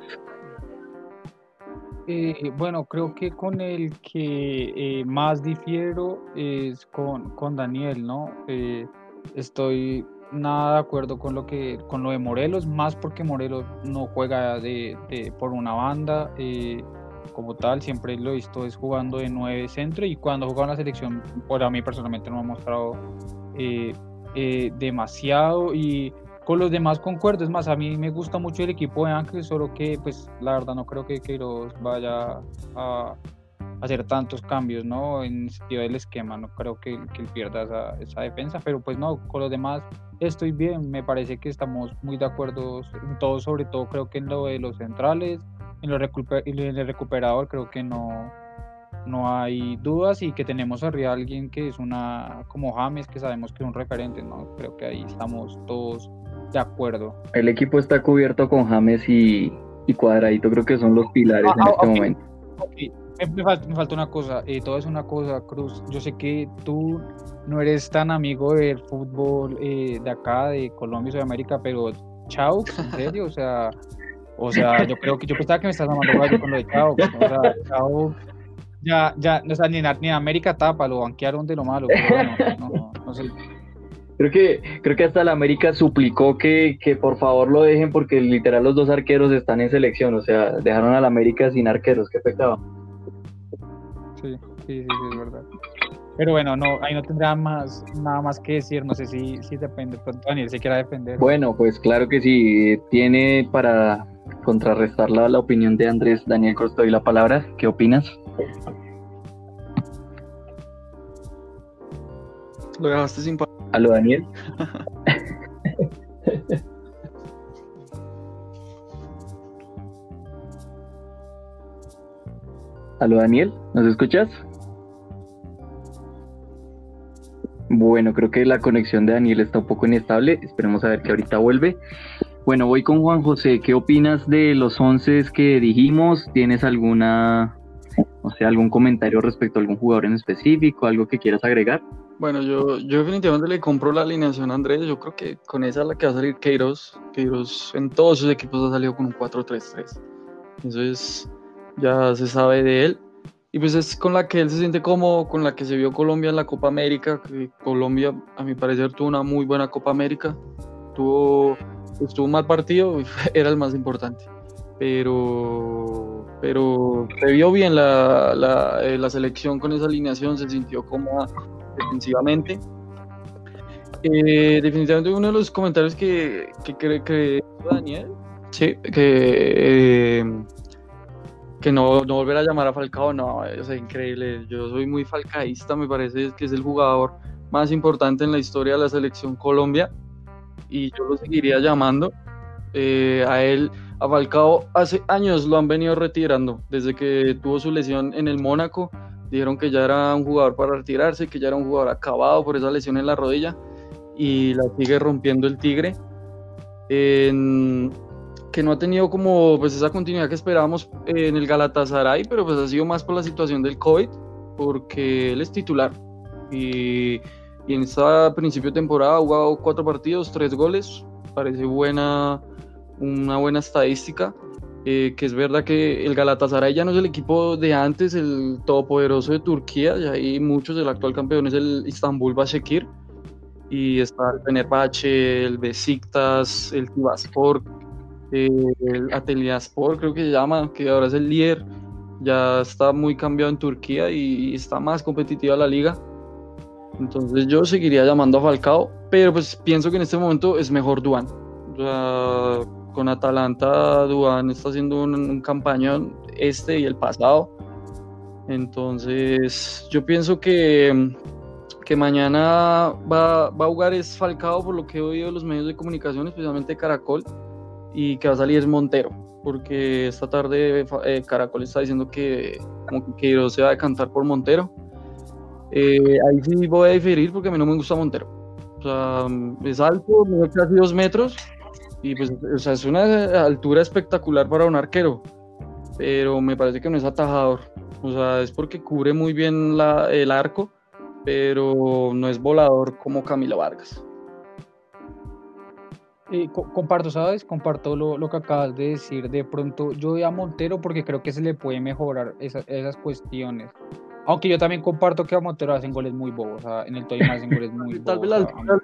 Eh, bueno, creo que con el que eh, más difiero es con, con Daniel, ¿no? Eh, estoy nada de acuerdo con lo que con lo de Morelos, más porque Morelos no juega de, por una banda eh, como tal, siempre lo he visto es jugando de nueve centro y cuando juega en la selección, por a mí personalmente no me ha mostrado eh, demasiado y con los demás concuerdo, es más, a mí me gusta mucho el equipo de Ángel, solo que pues la verdad no creo que Queiroz vaya a hacer tantos cambios, ¿no? En sentido del esquema, no creo que, que él pierda esa, esa defensa, pero pues no, con los demás estoy bien, me parece que estamos muy de acuerdo en todo, sobre todo creo que en lo de los centrales, en lo recuper- en el recuperador creo que no, no hay dudas y que tenemos arriba a alguien que es una, como James, que sabemos que es un referente, ¿no? Creo que ahí estamos todos de acuerdo. El equipo está cubierto con James y, y Cuadradito, creo que son los pilares Ah, en ah, este momento. Me, me falta, me falta una cosa, eh, todo es una cosa, Cruz. Yo sé que tú no eres tan amigo del fútbol eh, de acá, de Colombia y Sudamérica, pero Chao, en serio, o sea, o sea, yo creo que yo pensaba que me estás llamando gallo con lo de Chao, o sea, Chao ya, ya, o sea, ni en, ni en América tapa, lo banquearon de lo malo. pero bueno, no, no, no sé. Creo que, creo que hasta la América suplicó que, que por favor lo dejen porque literal los dos arqueros están en selección, o sea, dejaron a la América sin arqueros, qué pecado. Sí, sí, sí, sí, es verdad. Pero bueno, no, ahí no tendrá más, nada más que decir, no sé si, si depende, pronto Daniel se quiera defender. Bueno, pues claro que sí, tiene para contrarrestar la, la opinión de Andrés Daniel Costoy la palabra, ¿qué opinas? Lo dejaste sin pa- Aló Daniel. Aló Daniel, ¿nos escuchas? Bueno, creo que la conexión de Daniel está un poco inestable. Esperemos a ver que ahorita vuelve. Bueno, voy con Juan José. ¿Qué opinas de los once que dijimos? ¿Tienes alguna, o sea, algún comentario respecto a algún jugador en específico? ¿Algo que quieras agregar? Bueno, yo, yo definitivamente le compro la alineación a Andrés. Yo creo que con esa es la que va a salir Queiroz. Queiroz en todos sus equipos ha salido con un 4-3-3. Eso es, ya se sabe de él. Y pues es con la que él se siente cómodo, con la que se vio Colombia en la Copa América. Colombia, a mi parecer, tuvo una muy buena Copa América. Tuvo, pues, un mal partido, era el más importante. Pero, pero se vio bien la, la, eh, la selección con esa alineación, se sintió cómoda defensivamente. Eh, definitivamente uno de los comentarios que, que, que, que Daniel, sí, que, eh, que no, no volver a llamar a Falcao, no, sea, increíble. Yo soy muy falcaísta, me parece que es el jugador más importante en la historia de la selección Colombia y yo lo seguiría llamando. Eh, a él, a Falcao, hace años lo han venido retirando, desde que tuvo su lesión en el Mónaco. Dijeron que ya era un jugador para retirarse, que ya era un jugador acabado por esa lesión en la rodilla y la sigue rompiendo el Tigre. En- que no ha tenido como pues esa continuidad que esperábamos en el Galatasaray, pero pues ha sido más por la situación del COVID, porque él es titular. Y, en este principio de temporada ha jugado cuatro partidos, tres goles. Parece buena, una buena estadística. eh, que es verdad que el Galatasaray ya no es el equipo de antes, el todopoderoso de Turquía, y hay muchos, el actual campeón es el Istanbul Başakşehir, y está el Fenerbahce, el Besiktas, el Tivaspor, eh, el Ateliaspor creo que se llama, que ahora es el líder, ya está muy cambiado en Turquía y está más competitiva la liga. Entonces yo seguiría llamando a Falcao, pero pues pienso que en este momento es mejor Duan. Con Atalanta Duan está haciendo un, un campañón este y el pasado. Entonces yo pienso que, que mañana va, va a jugar es Falcao por lo que he oído de los medios de comunicación, especialmente Caracol, y que va a salir es Montero, porque esta tarde eh, Caracol está diciendo que como que Queiroz se va a decantar por Montero. Eh, ahí sí voy a diferir porque a mí no me gusta Montero. O sea, es alto, mide casi dos metros y pues o sea, es una altura espectacular para un arquero, pero me parece que no es atajador. O sea, es porque cubre muy bien el arco, pero no es volador como Camilo Vargas. Eh, co- comparto, ¿sabes? Comparto lo, lo que acabas de decir. De pronto, yo voy a Montero porque creo que se le puede mejorar esa- esas cuestiones. Aunque yo también comparto que a Montero hacen goles muy bobos. O sea, en el Tolima hacen goles muy Tal vez bobos. la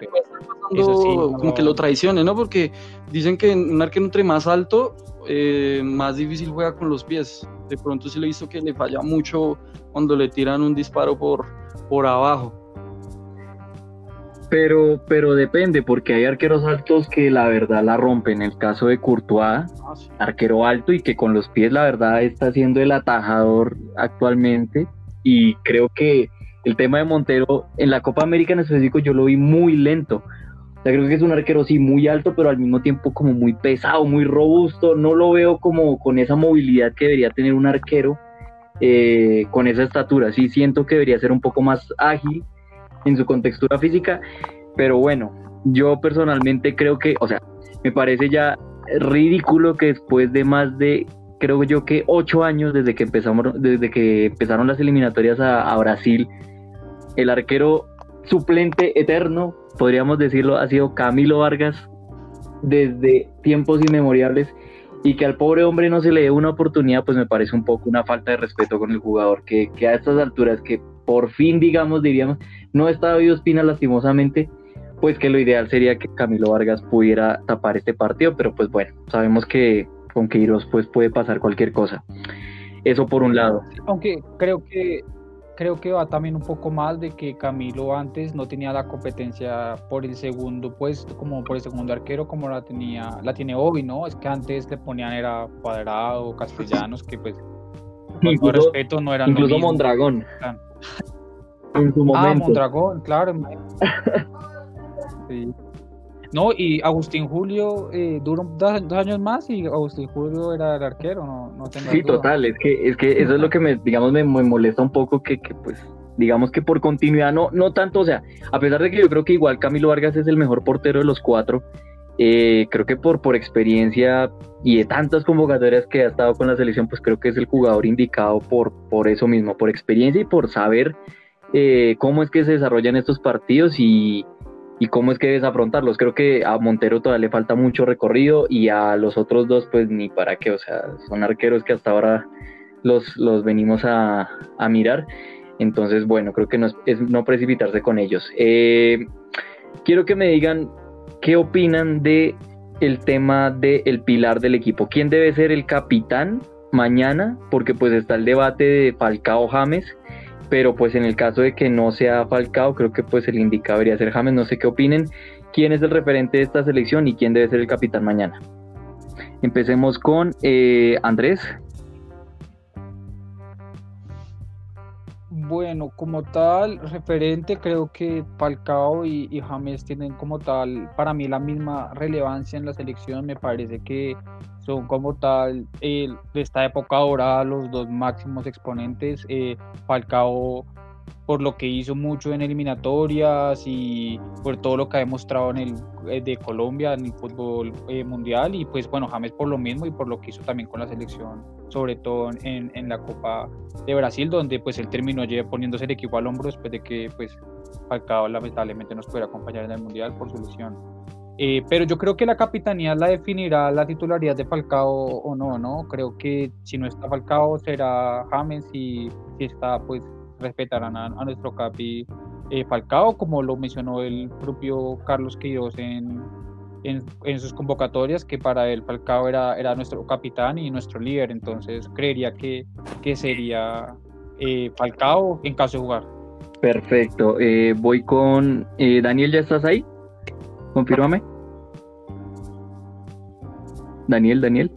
Eso sí, no. como que lo traicione, ¿no? Porque dicen que un arquero entre más alto, eh, más difícil juega con los pies. De pronto sí lo he visto que le falla mucho cuando le tiran un disparo por, por abajo. Pero, pero depende, porque hay arqueros altos que la verdad la rompen. El caso de Courtois, Ah, sí. arquero alto y que con los pies la verdad está siendo el atajador actualmente. Y creo que el tema de Montero en la Copa América en específico yo lo vi muy lento. O sea, creo que es un arquero sí muy alto, pero al mismo tiempo como muy pesado, muy robusto. No lo veo como con esa movilidad que debería tener un arquero eh, con esa estatura. Sí siento que debería ser un poco más ágil en su contextura física, pero bueno, yo personalmente creo que, o sea, me parece ya ridículo que después de más de, creo yo que ocho años desde que empezamos, desde que empezaron las eliminatorias a, Brasil, el arquero suplente eterno, podríamos decirlo, ha sido Camilo Vargas desde tiempos inmemoriales y que al pobre hombre no se le dé una oportunidad, pues me parece un poco una falta de respeto con el jugador, que, a estas alturas, que por fin, digamos, diríamos, no está David Ospina lastimosamente, pues que lo ideal sería que Camilo Vargas pudiera tapar este partido, pero pues bueno, sabemos que con Queiroz pues puede pasar cualquier cosa. Eso por un lado. Aunque creo que creo que va también un poco más de que Camilo antes no tenía la competencia por el segundo puesto, como por el segundo arquero, como la tenía, la tiene hoy, ¿no? Es que antes le ponían era cuadrado, castellanos, que pues con todo respeto no eran Incluso lo mismo. Mondragón. Ah, En su momento. Mondragón, claro. Sí. No, y Agustín Julio eh, duró dos, dos años más y Agustín Julio era el arquero, no, no Sí, duda. total, es que, es que eso es lo que me, digamos, me, me molesta un poco que, que, pues, digamos que por continuidad, no, no tanto, o sea, a pesar de que yo creo que igual Camilo Vargas es el mejor portero de los cuatro, eh, creo que por, por experiencia y de tantas convocatorias que ha estado con la selección, pues creo que es el jugador indicado por, por eso mismo, por experiencia y por saber eh, cómo es que se desarrollan estos partidos y, y cómo es que debes afrontarlos. Creo que a Montero todavía le falta mucho recorrido y a los otros dos, pues ni para qué, o sea, son arqueros que hasta ahora los, los venimos a, a mirar. Entonces, bueno, creo que no es, no precipitarse con ellos. Eh, quiero que me digan qué opinan de el tema del pilar del equipo. ¿Quién debe ser el capitán mañana? Porque pues está el debate de Falcao James pero pues en el caso de que no sea Falcao, creo que pues el indicado debería ser James, no sé qué opinen, quién es el referente de esta selección y quién debe ser el capitán mañana. Empecemos con eh, Andrés. Bueno, como tal, referente, creo que Falcao y, y, James tienen como tal, para mí, la misma relevancia en la selección. Me parece que son como tal, eh, de esta época dorada, los dos máximos exponentes. Eh, Falcao, por lo que hizo mucho en eliminatorias y por todo lo que ha demostrado en el eh, de Colombia en el fútbol mundial. Y pues bueno, James por lo mismo y por lo que hizo también con la selección sobre todo en, en, la Copa de Brasil, donde pues él terminó poniéndose el equipo al hombro después de que pues Falcao lamentablemente nos pudiera acompañar en el Mundial por su lesión. Eh, pero yo creo que la capitanía la definirá la titularidad de Falcao o no, ¿no? Creo que si no está Falcao será James y si está pues respetarán a, a nuestro capi eh, Falcao, como lo mencionó el propio Carlos Queiroz en, en, en, sus convocatorias, que para él Falcao era, era nuestro capitán y nuestro líder, entonces creería que, que sería eh, Falcao en caso de jugar. Perfecto, eh, voy con eh, Daniel, ¿ya estás ahí? Confírmame. Daniel, Daniel.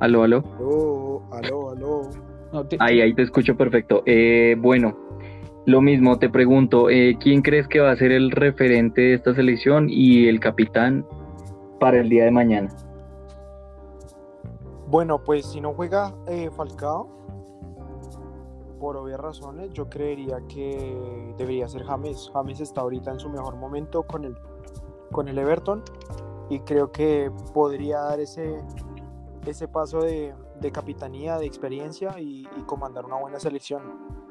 Aló, aló. Aló, aló, aló. No, te, ahí, ahí te escucho perfecto. Eh, bueno, lo mismo, te pregunto, eh, ¿quién crees que va a ser el referente de esta selección y el capitán para el día de mañana? Bueno, pues si no juega eh, Falcao, por obvias razones, yo creería que debería ser James. James está ahorita en su mejor momento con el, con el Everton y creo que podría dar ese, ese paso de, de capitanía, de experiencia y, y comandar una buena selección.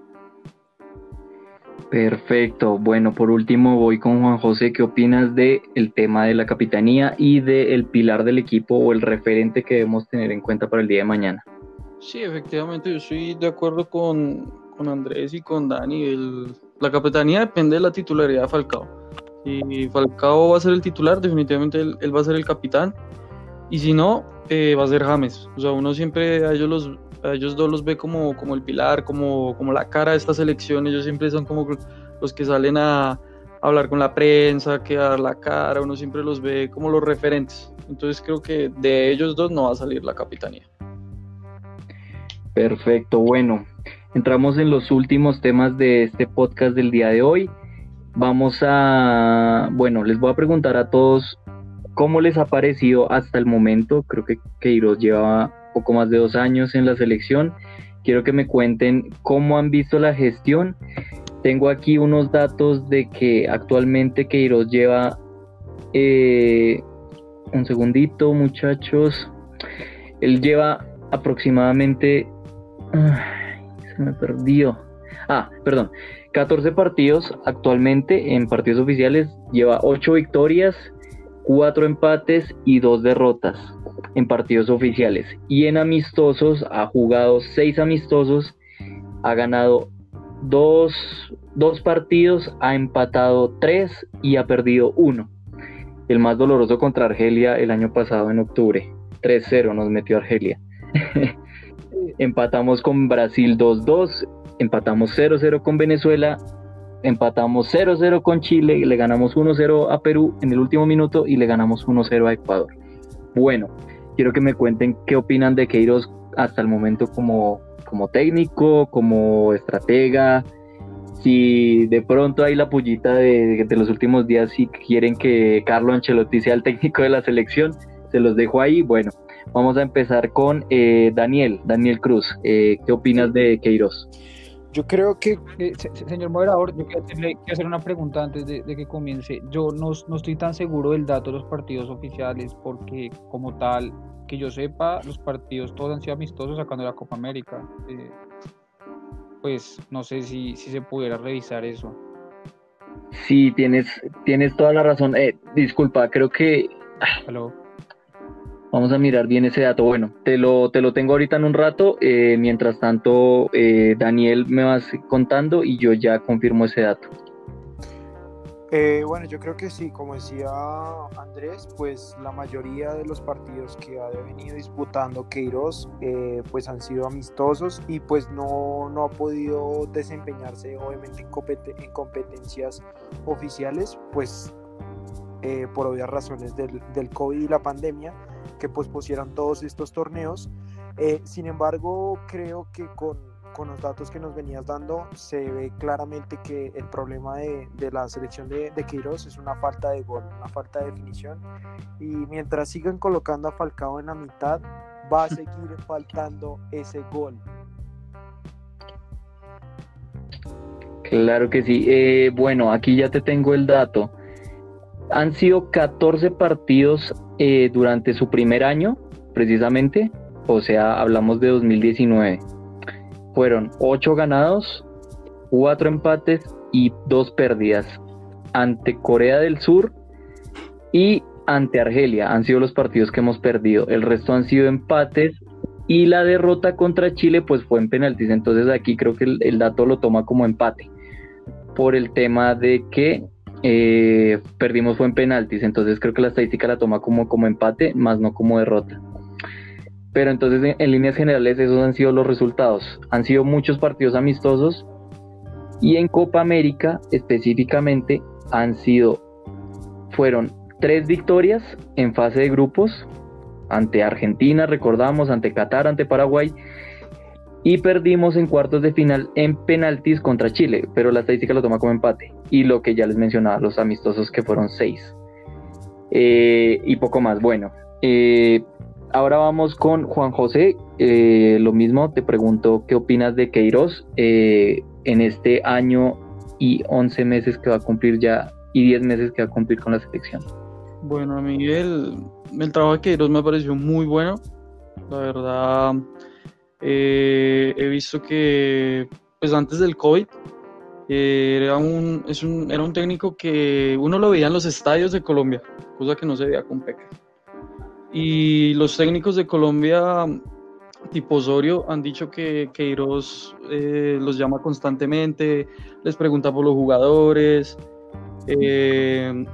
Perfecto. Bueno, por último voy con Juan José. ¿Qué opinas de el tema de la capitanía y del pilar del equipo o el referente que debemos tener en cuenta para el día de mañana? Sí, efectivamente, yo estoy de acuerdo con, con Andrés y con Dani. La capitanía depende de la titularidad de Falcao. Si Falcao va a ser el titular, definitivamente él, él va a ser el capitán. Y si no, eh, va a ser James. O sea, uno siempre a ellos los, ellos dos los ve como, como el pilar, como, como la cara de esta selección. Ellos siempre son como los que salen a, hablar con la prensa, que dar la cara. Uno siempre los ve como los referentes. Entonces creo que de ellos dos no va a salir la capitanía. Perfecto, bueno, entramos en los últimos temas de este podcast del día de hoy. Vamos a, bueno, les voy a preguntar a todos cómo les ha parecido hasta el momento. Creo que Queiroz lleva poco más de dos años en la selección. Quiero que me cuenten cómo han visto la gestión. Tengo aquí unos datos de que actualmente Queiroz lleva, eh, un segundito muchachos, él lleva aproximadamente Ay, se me perdió. Ah, perdón. 14 partidos actualmente en partidos oficiales. Lleva 8 victorias, cuatro empates y dos derrotas en partidos oficiales. Y en amistosos ha jugado seis amistosos, ha ganado dos, dos partidos, ha empatado tres y ha perdido uno. El más doloroso contra Argelia el año pasado en octubre. 3-0 nos metió Argelia. empatamos con Brasil 2-2, empatamos 0-0 con Venezuela, empatamos 0-0 con Chile, le ganamos 1-0 a Perú en el último minuto y le ganamos 1-0 a Ecuador. Bueno, quiero que me cuenten qué opinan de Queiroz hasta el momento como, como técnico, como estratega, si de pronto hay la pullita de, de, los últimos días, si quieren que Carlo Ancelotti sea el técnico de la selección, se los dejo ahí. Bueno, vamos a empezar con eh, Daniel, Daniel Cruz. Eh, ¿Qué opinas de Queiroz? Yo creo que... Eh, señor moderador, yo quiero, hacer una pregunta antes de, que comience. Yo no, no estoy tan seguro del dato de los partidos oficiales porque como tal, que yo sepa, los partidos todos han sido amistosos sacando la Copa América pues no sé si, si se pudiera revisar eso. Sí, tienes, tienes toda la razón. Eh, disculpa, creo que... Vamos a mirar bien ese dato. Bueno, te lo, te lo tengo ahorita en un rato. Eh, mientras tanto, eh, Daniel me vas contando y yo ya confirmo ese dato. Eh, bueno, yo creo que sí, como decía Andrés, pues la mayoría de los partidos que ha venido disputando Queiroz eh, pues han sido amistosos y pues no, no ha podido desempeñarse obviamente en, competencias oficiales, pues por obvias razones del, del, COVID y la pandemia que pospusieron todos estos torneos. sin embargo, creo que con con los datos que nos venías dando, se ve claramente que el problema de, la selección de, de Queiroz es una falta de gol, una falta de definición. Y mientras sigan colocando a Falcao en la mitad, va a seguir faltando ese gol. Claro que sí. Eh, bueno, aquí ya te tengo el dato. Han sido 14 partidos eh, durante su primer año, precisamente. O sea, hablamos de 2019 fueron 8 ganados, 4 empates y 2 pérdidas ante Corea del Sur y ante Argelia. Han sido los partidos que hemos perdido. El resto han sido empates y la derrota contra Chile pues fue en penaltis. Entonces aquí creo que el, dato lo toma como empate por el tema de que eh, perdimos fue en penaltis. Entonces creo que la estadística la toma como, como empate más no como derrota. Pero entonces en, líneas generales esos han sido los resultados. Han sido muchos partidos amistosos y en Copa América específicamente han sido, fueron tres victorias en fase de grupos ante Argentina, recordamos, ante Qatar, ante Paraguay y perdimos en cuartos de final en penaltis contra Chile, pero la estadística lo toma como empate. Y lo que ya les mencionaba, los amistosos que fueron seis. Eh, y poco más. Bueno, eh, ahora vamos con Juan José. Eh, lo mismo, te pregunto, ¿qué opinas de Queiroz eh, en este año y 11 meses que va a cumplir ya y 10 meses que va a cumplir con la selección? Bueno, Miguel, el trabajo de Queiroz me pareció muy bueno. La verdad, eh, he visto que pues antes del COVID era, un, es un, era un técnico que uno lo veía en los estadios de Colombia, cosa que no se veía con Peque. Y los técnicos de Colombia, tipo Osorio, han dicho que Queiroz eh, los llama constantemente, les pregunta por los jugadores. Eh,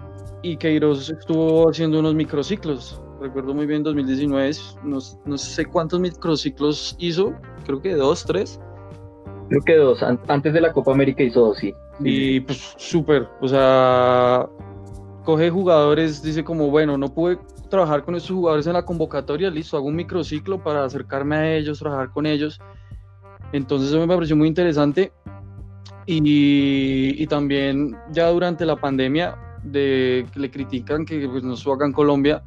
y Queiroz estuvo haciendo unos microciclos. Recuerdo muy bien 2019, no, no sé cuántos microciclos hizo, creo que dos, tres. Creo que dos, antes de la Copa América hizo dos, sí. Y pues súper, o sea, coge jugadores, dice como, bueno, no pude trabajar con estos jugadores en la convocatoria, listo, hago un microciclo para acercarme a ellos, trabajar con ellos. Entonces eso me pareció muy interesante. Y, y también ya durante la pandemia, de que le critican que pues, no acá en Colombia,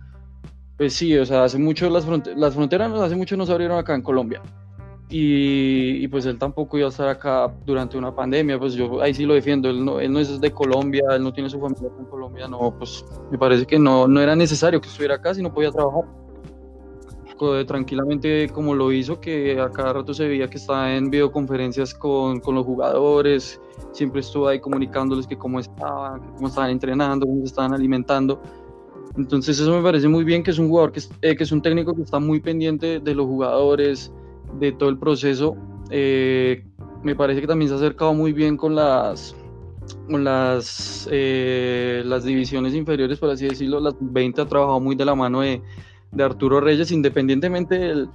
pues sí, o sea, hace mucho las, fronteras, las fronteras hace mucho no se abrieron acá en Colombia. Y, pues él tampoco iba a estar acá durante una pandemia, pues yo ahí sí lo defiendo, él no, él no es de Colombia, él no tiene su familia en Colombia, no, pues me parece que no, no era necesario que estuviera acá si no podía trabajar. Tranquilamente como lo hizo, que a cada rato se veía que estaba en videoconferencias con, con los jugadores, siempre estuvo ahí comunicándoles que cómo estaban, cómo estaban entrenando, cómo se estaban alimentando. Entonces eso me parece muy bien que es un jugador que es, eh, que es un técnico que está muy pendiente de los jugadores, de todo el proceso. Eh, me parece que también se ha acercado muy bien con las con las, eh, las divisiones inferiores, por así decirlo, las 20 ha trabajado muy de la mano de, de Arturo Reyes, independientemente del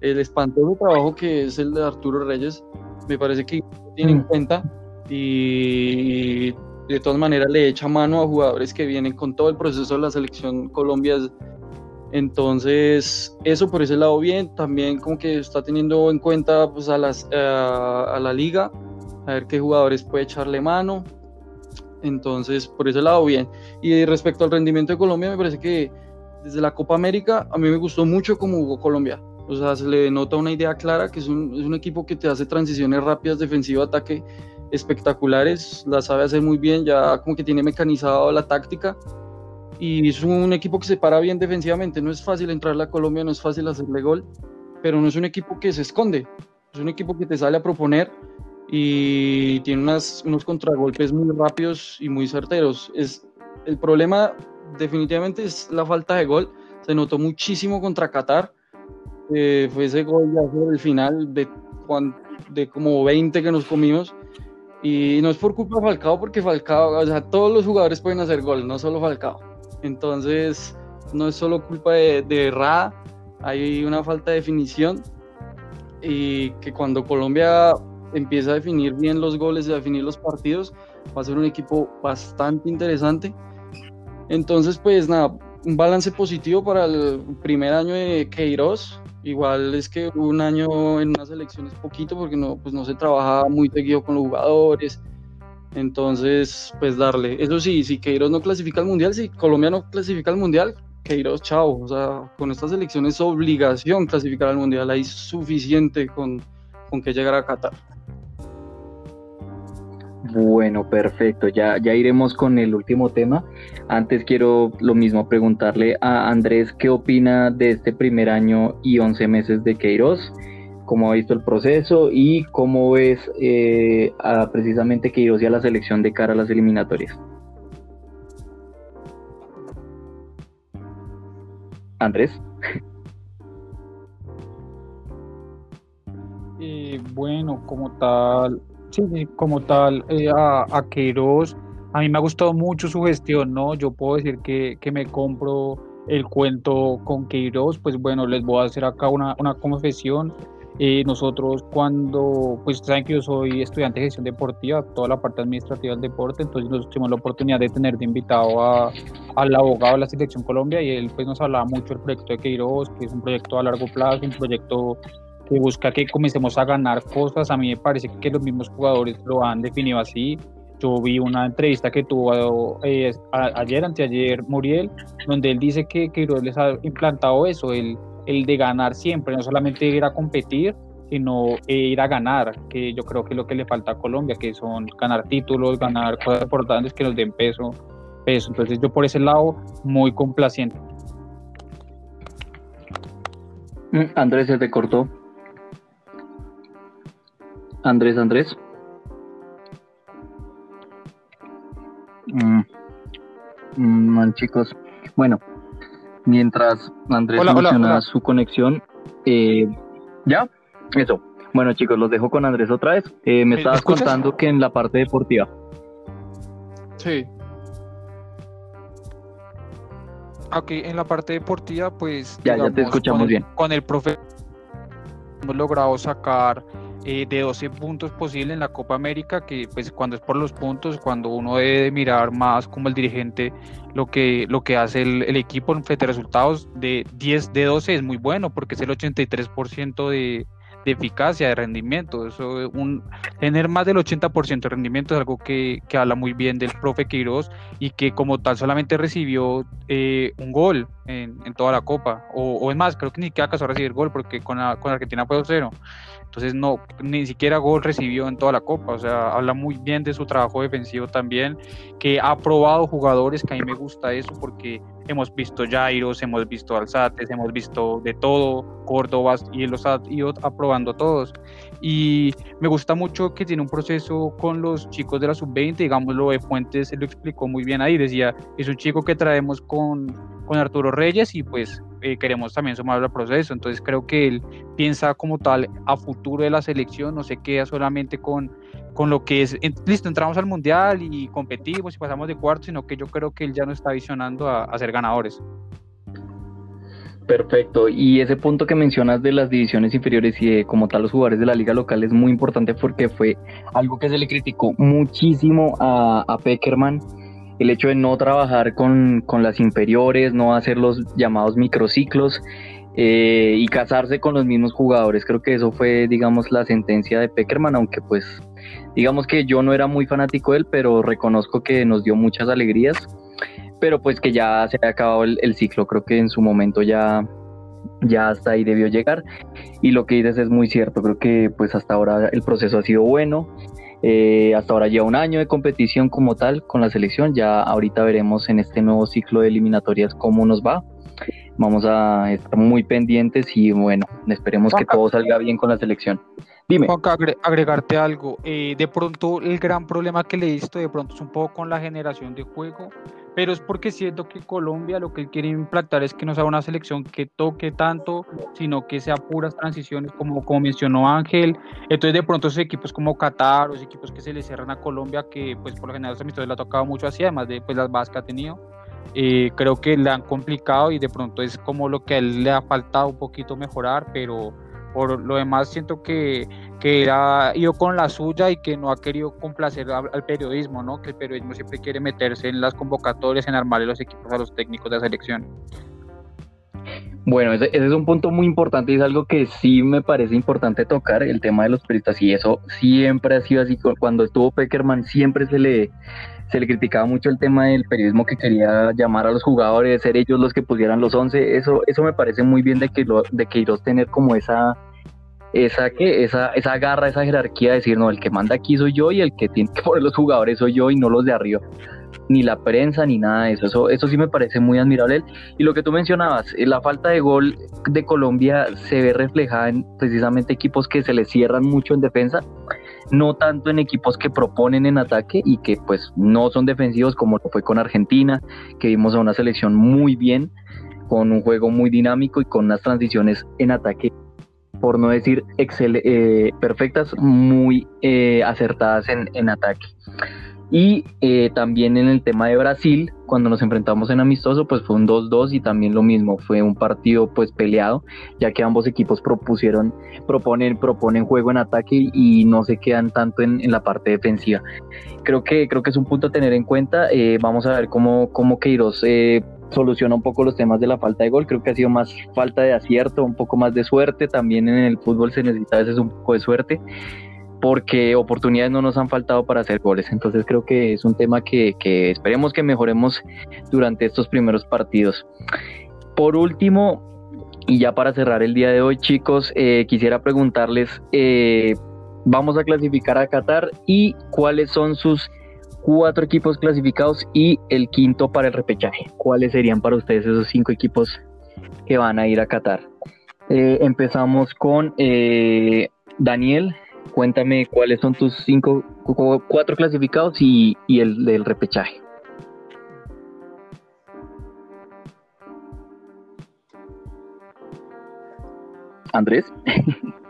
el espantoso trabajo que es el de Arturo Reyes, me parece que tiene en cuenta y de todas maneras le echa mano a jugadores que vienen con todo el proceso de la selección Colombia. Entonces, eso por ese lado bien, también como que está teniendo en cuenta pues, a, las, a, a la liga, a ver qué jugadores puede echarle mano. Entonces, por ese lado bien. Y respecto al rendimiento de Colombia, me parece que desde la Copa América a mí me gustó mucho cómo jugó Colombia. O sea, se le nota una idea clara, que es un, es un equipo que te hace transiciones rápidas, defensivo-ataque espectaculares, la sabe hacer muy bien, ya como que tiene mecanizado la táctica y es un equipo que se para bien defensivamente. No es fácil entrarle a Colombia, no es fácil hacerle gol, pero no es un equipo que se esconde, es un equipo que te sale a proponer y tiene unas, unos contragolpes muy rápidos y muy certeros. Es, el problema definitivamente es la falta de gol, se notó muchísimo contra Qatar, eh, fue ese gol ya final de, de como 20 que nos comimos. Y no es por culpa de Falcao, porque Falcao, o sea, todos los jugadores pueden hacer gol, no solo Falcao. Entonces, no es solo culpa de, de Ra, hay una falta de definición. Y que cuando Colombia empieza a definir bien los goles y a definir los partidos, va a ser un equipo bastante interesante. Entonces, pues nada, un balance positivo para el primer año de Queiroz. Igual es que un año en una selección es poquito porque no, pues no se trabaja muy seguido con los jugadores. Entonces, pues darle. Eso sí, si Queiroz no clasifica al mundial, si Colombia no clasifica al mundial, Queiroz, chao. O sea, con esta selección es obligación clasificar al mundial. Hay suficiente con, con que llegar a Qatar. Bueno, perfecto. Ya, ya iremos con el último tema. Antes quiero lo mismo preguntarle a Andrés qué opina de este primer año y 11 meses de Queiroz, cómo ha visto el proceso y cómo ves eh, precisamente Queiroz y a la selección de cara a las eliminatorias. Andrés. Eh, bueno, como tal, sí, como tal, eh, a, a Queiroz, a mí me ha gustado mucho su gestión, ¿no? Yo puedo decir que, que me compro el cuento con Queiroz, pues bueno, les voy a hacer acá una, una confesión. Eh, nosotros cuando, pues saben que yo soy estudiante de gestión deportiva, toda la parte administrativa del deporte, entonces nosotros tuvimos la oportunidad de tener de invitado a, al abogado de la Selección Colombia y él pues nos hablaba mucho del proyecto de Queiroz, que es un proyecto a largo plazo, un proyecto que busca que comencemos a ganar cosas. A mí me parece que los mismos jugadores lo han definido así. Yo vi una entrevista que tuvo eh, ayer, anteayer, Muriel, donde él dice que Queiroz les ha implantado eso, el, el de ganar siempre, no solamente ir a competir, sino eh, ir a ganar, que yo creo que es lo que le falta a Colombia, que son ganar títulos, ganar cosas importantes que nos den peso. peso. Entonces yo por ese lado, muy complaciente. Mm, Andrés se te cortó. Andrés, Andrés. Mm. Mm, man, chicos. Bueno, mientras Andrés Hola, hola, soluciona hola. su conexión, eh, ¿ya? Eso. Bueno, chicos, los dejo con Andrés otra vez. Eh, me ¿Me estabas escuchas? contando que en la parte deportiva. Sí. Ok, en la parte deportiva, pues. Ya, ya te escuchamos con el- bien. Con el profe hemos logrado sacar eh, de 12 puntos posibles en la Copa América, que pues cuando es por los puntos, cuando uno debe de mirar más como el dirigente lo que, lo que hace el, el equipo frente a resultados de 10 de 12 es muy bueno, porque es el 83% de, de eficacia, de rendimiento. Eso, un, tener más del 80% de rendimiento es algo que, que habla muy bien del profe Queiroz y que como tal solamente recibió eh, un gol en, en toda la Copa. O, es más, creo que ni siquiera alcanzó a recibir gol porque con, con Argentina fue 2-0. Entonces, no, ni siquiera gol recibió en toda la Copa. O sea, habla muy bien de su trabajo defensivo también, que ha probado jugadores, que a mí me gusta eso porque hemos visto Jairos, hemos visto Alzates, hemos visto de todo, Córdoba, y los ha ido aprobando todos. Y me gusta mucho que tiene un proceso con los chicos de la sub-20, digamos, lo de Fuentes lo explicó muy bien ahí, decía, es un chico que traemos con, con Arturo Reyes y pues eh, queremos también sumarlo al proceso. Entonces creo que él piensa como tal a futuro de la selección, no se queda solamente con, con lo que es, listo, entramos al mundial y competimos y pasamos de cuarto, sino que yo creo que él ya no está visionando a, ser ganadores. Perfecto. Y ese punto que mencionas de las divisiones inferiores y de como tal los jugadores de la liga local es muy importante porque fue algo que se le criticó muchísimo a, a Peckerman el hecho de no trabajar con, con las inferiores, no hacer los llamados microciclos eh, y casarse con los mismos jugadores. Creo que eso fue, digamos, la sentencia de Peckerman, aunque pues, digamos que yo no era muy fanático de él, pero reconozco que nos dio muchas alegrías, pero pues que ya se ha acabado el, el ciclo, creo que en su momento ya, ya hasta ahí debió llegar y lo que dices es muy cierto, creo que pues hasta ahora el proceso ha sido bueno, eh, hasta ahora lleva un año de competición como tal con la selección. Ya ahorita veremos en este nuevo ciclo de eliminatorias cómo nos va. Vamos a estar muy pendientes y bueno, esperemos que todo salga bien con la selección. Dime. Juanca, agregarte algo. Eh, de pronto, el gran problema que le visto de pronto es un poco con la generación de juego, pero es porque siento que Colombia lo que quiere implantar es que no sea una selección que toque tanto, sino que sea puras transiciones, como, como mencionó Ángel. Entonces, de pronto, esos equipos como Qatar, los equipos que se le cierran a Colombia, que pues por lo general los amistosos le ha tocado mucho así, además de pues, las bases que ha tenido. Eh, creo que le han complicado y de pronto es como lo que a él le ha faltado un poquito mejorar, pero por lo demás siento que, que ha ido con la suya y que no ha querido complacer al, periodismo, ¿no? Que el periodismo siempre quiere meterse en las convocatorias, en armarle los equipos a los técnicos de la selección. Bueno, ese, ese, es un punto muy importante y es algo que sí me parece importante tocar, el tema de los periodistas, y eso siempre ha sido así, cuando estuvo Peckerman siempre se le, se le criticaba mucho el tema del periodismo que quería llamar a los jugadores, ser ellos los que pusieran los 11, eso, eso me parece muy bien de que lo, de Queiroz tener como esa, esa, que esa, esa garra, esa jerarquía de decir, no, el que manda aquí soy yo y el que tiene que poner los jugadores soy yo y no los de arriba, ni la prensa ni nada de eso, eso, eso sí me parece muy admirable. Y lo que tú mencionabas, la falta de gol de Colombia se ve reflejada en precisamente equipos que se les cierran mucho en defensa no tanto en equipos que proponen en ataque y que pues no son defensivos como lo fue con Argentina, que vimos a una selección muy bien, con un juego muy dinámico y con unas transiciones en ataque, por no decir excel eh, perfectas, muy eh, acertadas en, en ataque. Y eh, también en el tema de Brasil, cuando nos enfrentamos en amistoso, pues fue un 2-2 y también lo mismo, fue un partido pues peleado, ya que ambos equipos propusieron, proponen, proponen juego en ataque y no se quedan tanto en, en la parte defensiva. Creo que, creo que es un punto a tener en cuenta. Eh, vamos a ver cómo, cómo Queiroz eh, soluciona un poco los temas de la falta de gol. Creo que ha sido más falta de acierto, un poco más de suerte. También en el fútbol se necesita a veces un poco de suerte porque oportunidades no nos han faltado para hacer goles. Entonces creo que es un tema que, esperemos que mejoremos durante estos primeros partidos. Por último, y ya para cerrar el día de hoy, chicos, eh, quisiera preguntarles, eh, vamos a clasificar a Qatar y cuáles son sus cuatro equipos clasificados y el quinto para el repechaje. ¿Cuáles serían para ustedes esos cinco equipos que van a ir a Qatar? Eh, empezamos con Daniel, cuéntame cuáles son tus cinco, cuatro clasificados y, y el del repechaje. Andrés.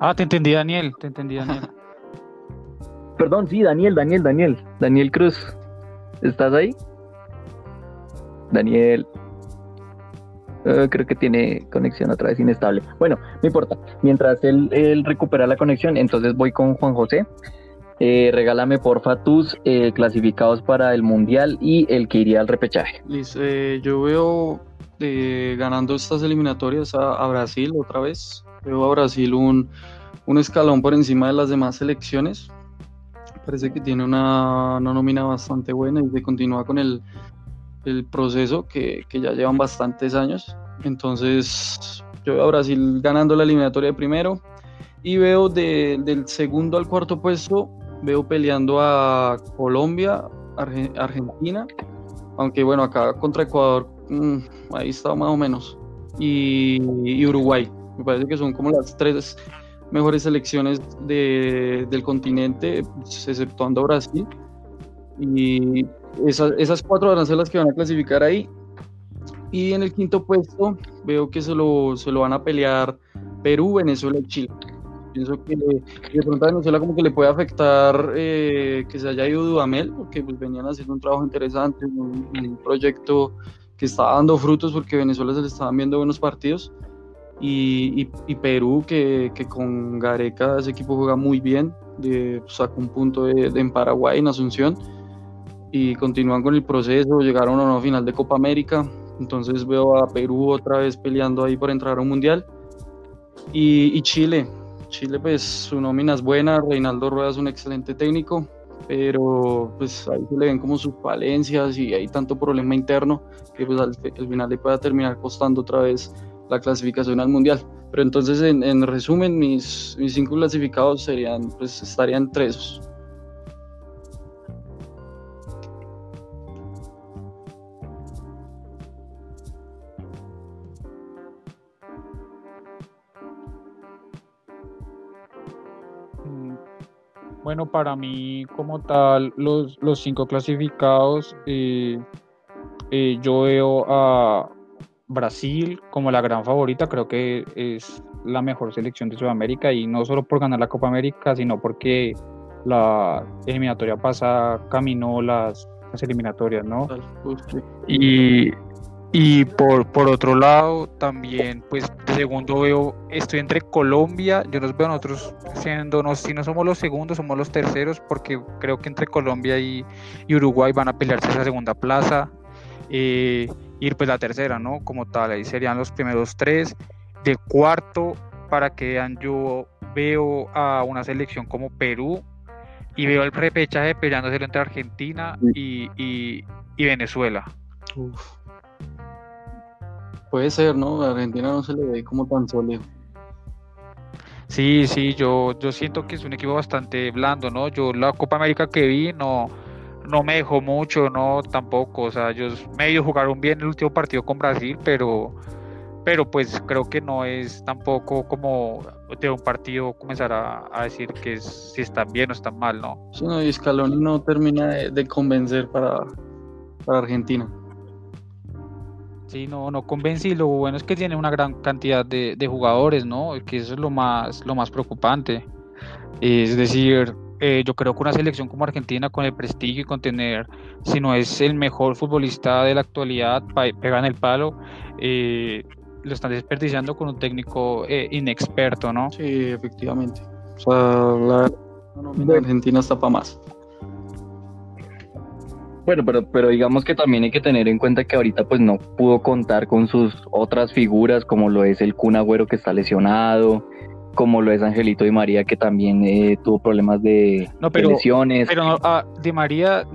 Ah, te entendí, Daniel. Te entendí, Daniel. Perdón, sí, Daniel, Daniel, Daniel. Daniel Cruz. ¿Estás ahí? Daniel. Uh, creo que tiene conexión otra vez inestable. Bueno, no importa. Mientras él, recupera la conexión, entonces voy con Juan José. Eh, regálame porfa tus eh, clasificados para el mundial y el que iría al repechaje. Liz, eh, yo veo eh, ganando estas eliminatorias a, a, Brasil otra vez. Veo a Brasil un, un, escalón por encima de las demás selecciones. Parece que tiene una, una nómina bastante buena y que continúa con el el proceso que, que, ya llevan bastantes años. Entonces, yo veo a Brasil ganando la eliminatoria de primero y veo de, del segundo al cuarto puesto, veo peleando a Colombia, Argentina, aunque bueno, acá contra Ecuador, mmm, ahí está más o menos, y, Uruguay. Me parece que son como las tres mejores selecciones de, del continente, exceptuando Brasil. Y esas, esas cuatro van a ser las que van a clasificar ahí. Y en el quinto puesto veo que se lo, se lo van a pelear Perú, Venezuela y Chile. Pienso que de pronto a Venezuela como que le puede afectar eh, que se haya ido Dudamel, porque pues venían haciendo un trabajo interesante, un, un proyecto que estaba dando frutos porque Venezuela se le estaban viendo buenos partidos. Y, y, Perú, que, que, con Gareca ese equipo juega muy bien, de, sacó un punto de, de en Paraguay, en Asunción, y continúan con el proceso, llegaron a una final de Copa América, entonces veo a Perú otra vez peleando ahí por entrar a un mundial. Y, y Chile, Chile pues su nómina es buena, Reinaldo Rueda es un excelente técnico, pero pues ahí se le ven como sus falencias y hay tanto problema interno que pues al, al final le pueda terminar costando otra vez la clasificación al mundial. Pero entonces en, en resumen mis, mis cinco clasificados serían pues estarían entre Bueno, para mí como tal, los, los cinco clasificados, eh, eh, yo veo a Brasil como la gran favorita, creo que es la mejor selección de Sudamérica y no solo por ganar la Copa América, sino porque la eliminatoria pasada caminó las, las eliminatorias, ¿no? Y y por, por otro lado, también, pues, de segundo veo, estoy entre Colombia, yo los veo nosotros siendo, no, si no somos los segundos, somos los terceros, porque creo que entre Colombia y, Uruguay van a pelearse esa segunda plaza, eh, ir pues la tercera, ¿no? Como tal, ahí serían los primeros tres. De cuarto, para que vean, yo veo a una selección como Perú y veo el repechaje peleándose entre Argentina y, y, y Venezuela. Uf. Puede ser, ¿no? A Argentina no se le ve como tan sólido. Sí, sí, yo, yo siento que es un equipo bastante blando, ¿no? Yo la Copa América que vi no, no me dejó mucho, no tampoco. O sea, ellos medio jugaron bien el último partido con Brasil, pero, pero pues creo que no es tampoco como de un partido comenzar a, a decir que si están bien o están mal, ¿no? Sí, no, y Scaloni no termina de, de convencer para, para Argentina. Sí, no, no convence y lo bueno es que tiene una gran cantidad de, de jugadores, ¿no? Que eso es lo más, lo más preocupante. Es decir, eh, yo creo que una selección como Argentina con el prestigio y con tener, si no es el mejor futbolista de la actualidad, pegan el palo, eh, lo están desperdiciando con un técnico eh, inexperto, ¿no? Sí, efectivamente. O sea, la, Argentina está para más. Bueno, pero, pero digamos que también hay que tener en cuenta que ahorita pues no pudo contar con sus otras figuras como lo es el Kun Agüero que está lesionado, como lo es Angelito Di María que también eh, tuvo problemas de, no, pero, de lesiones. Pero no, ah, Di María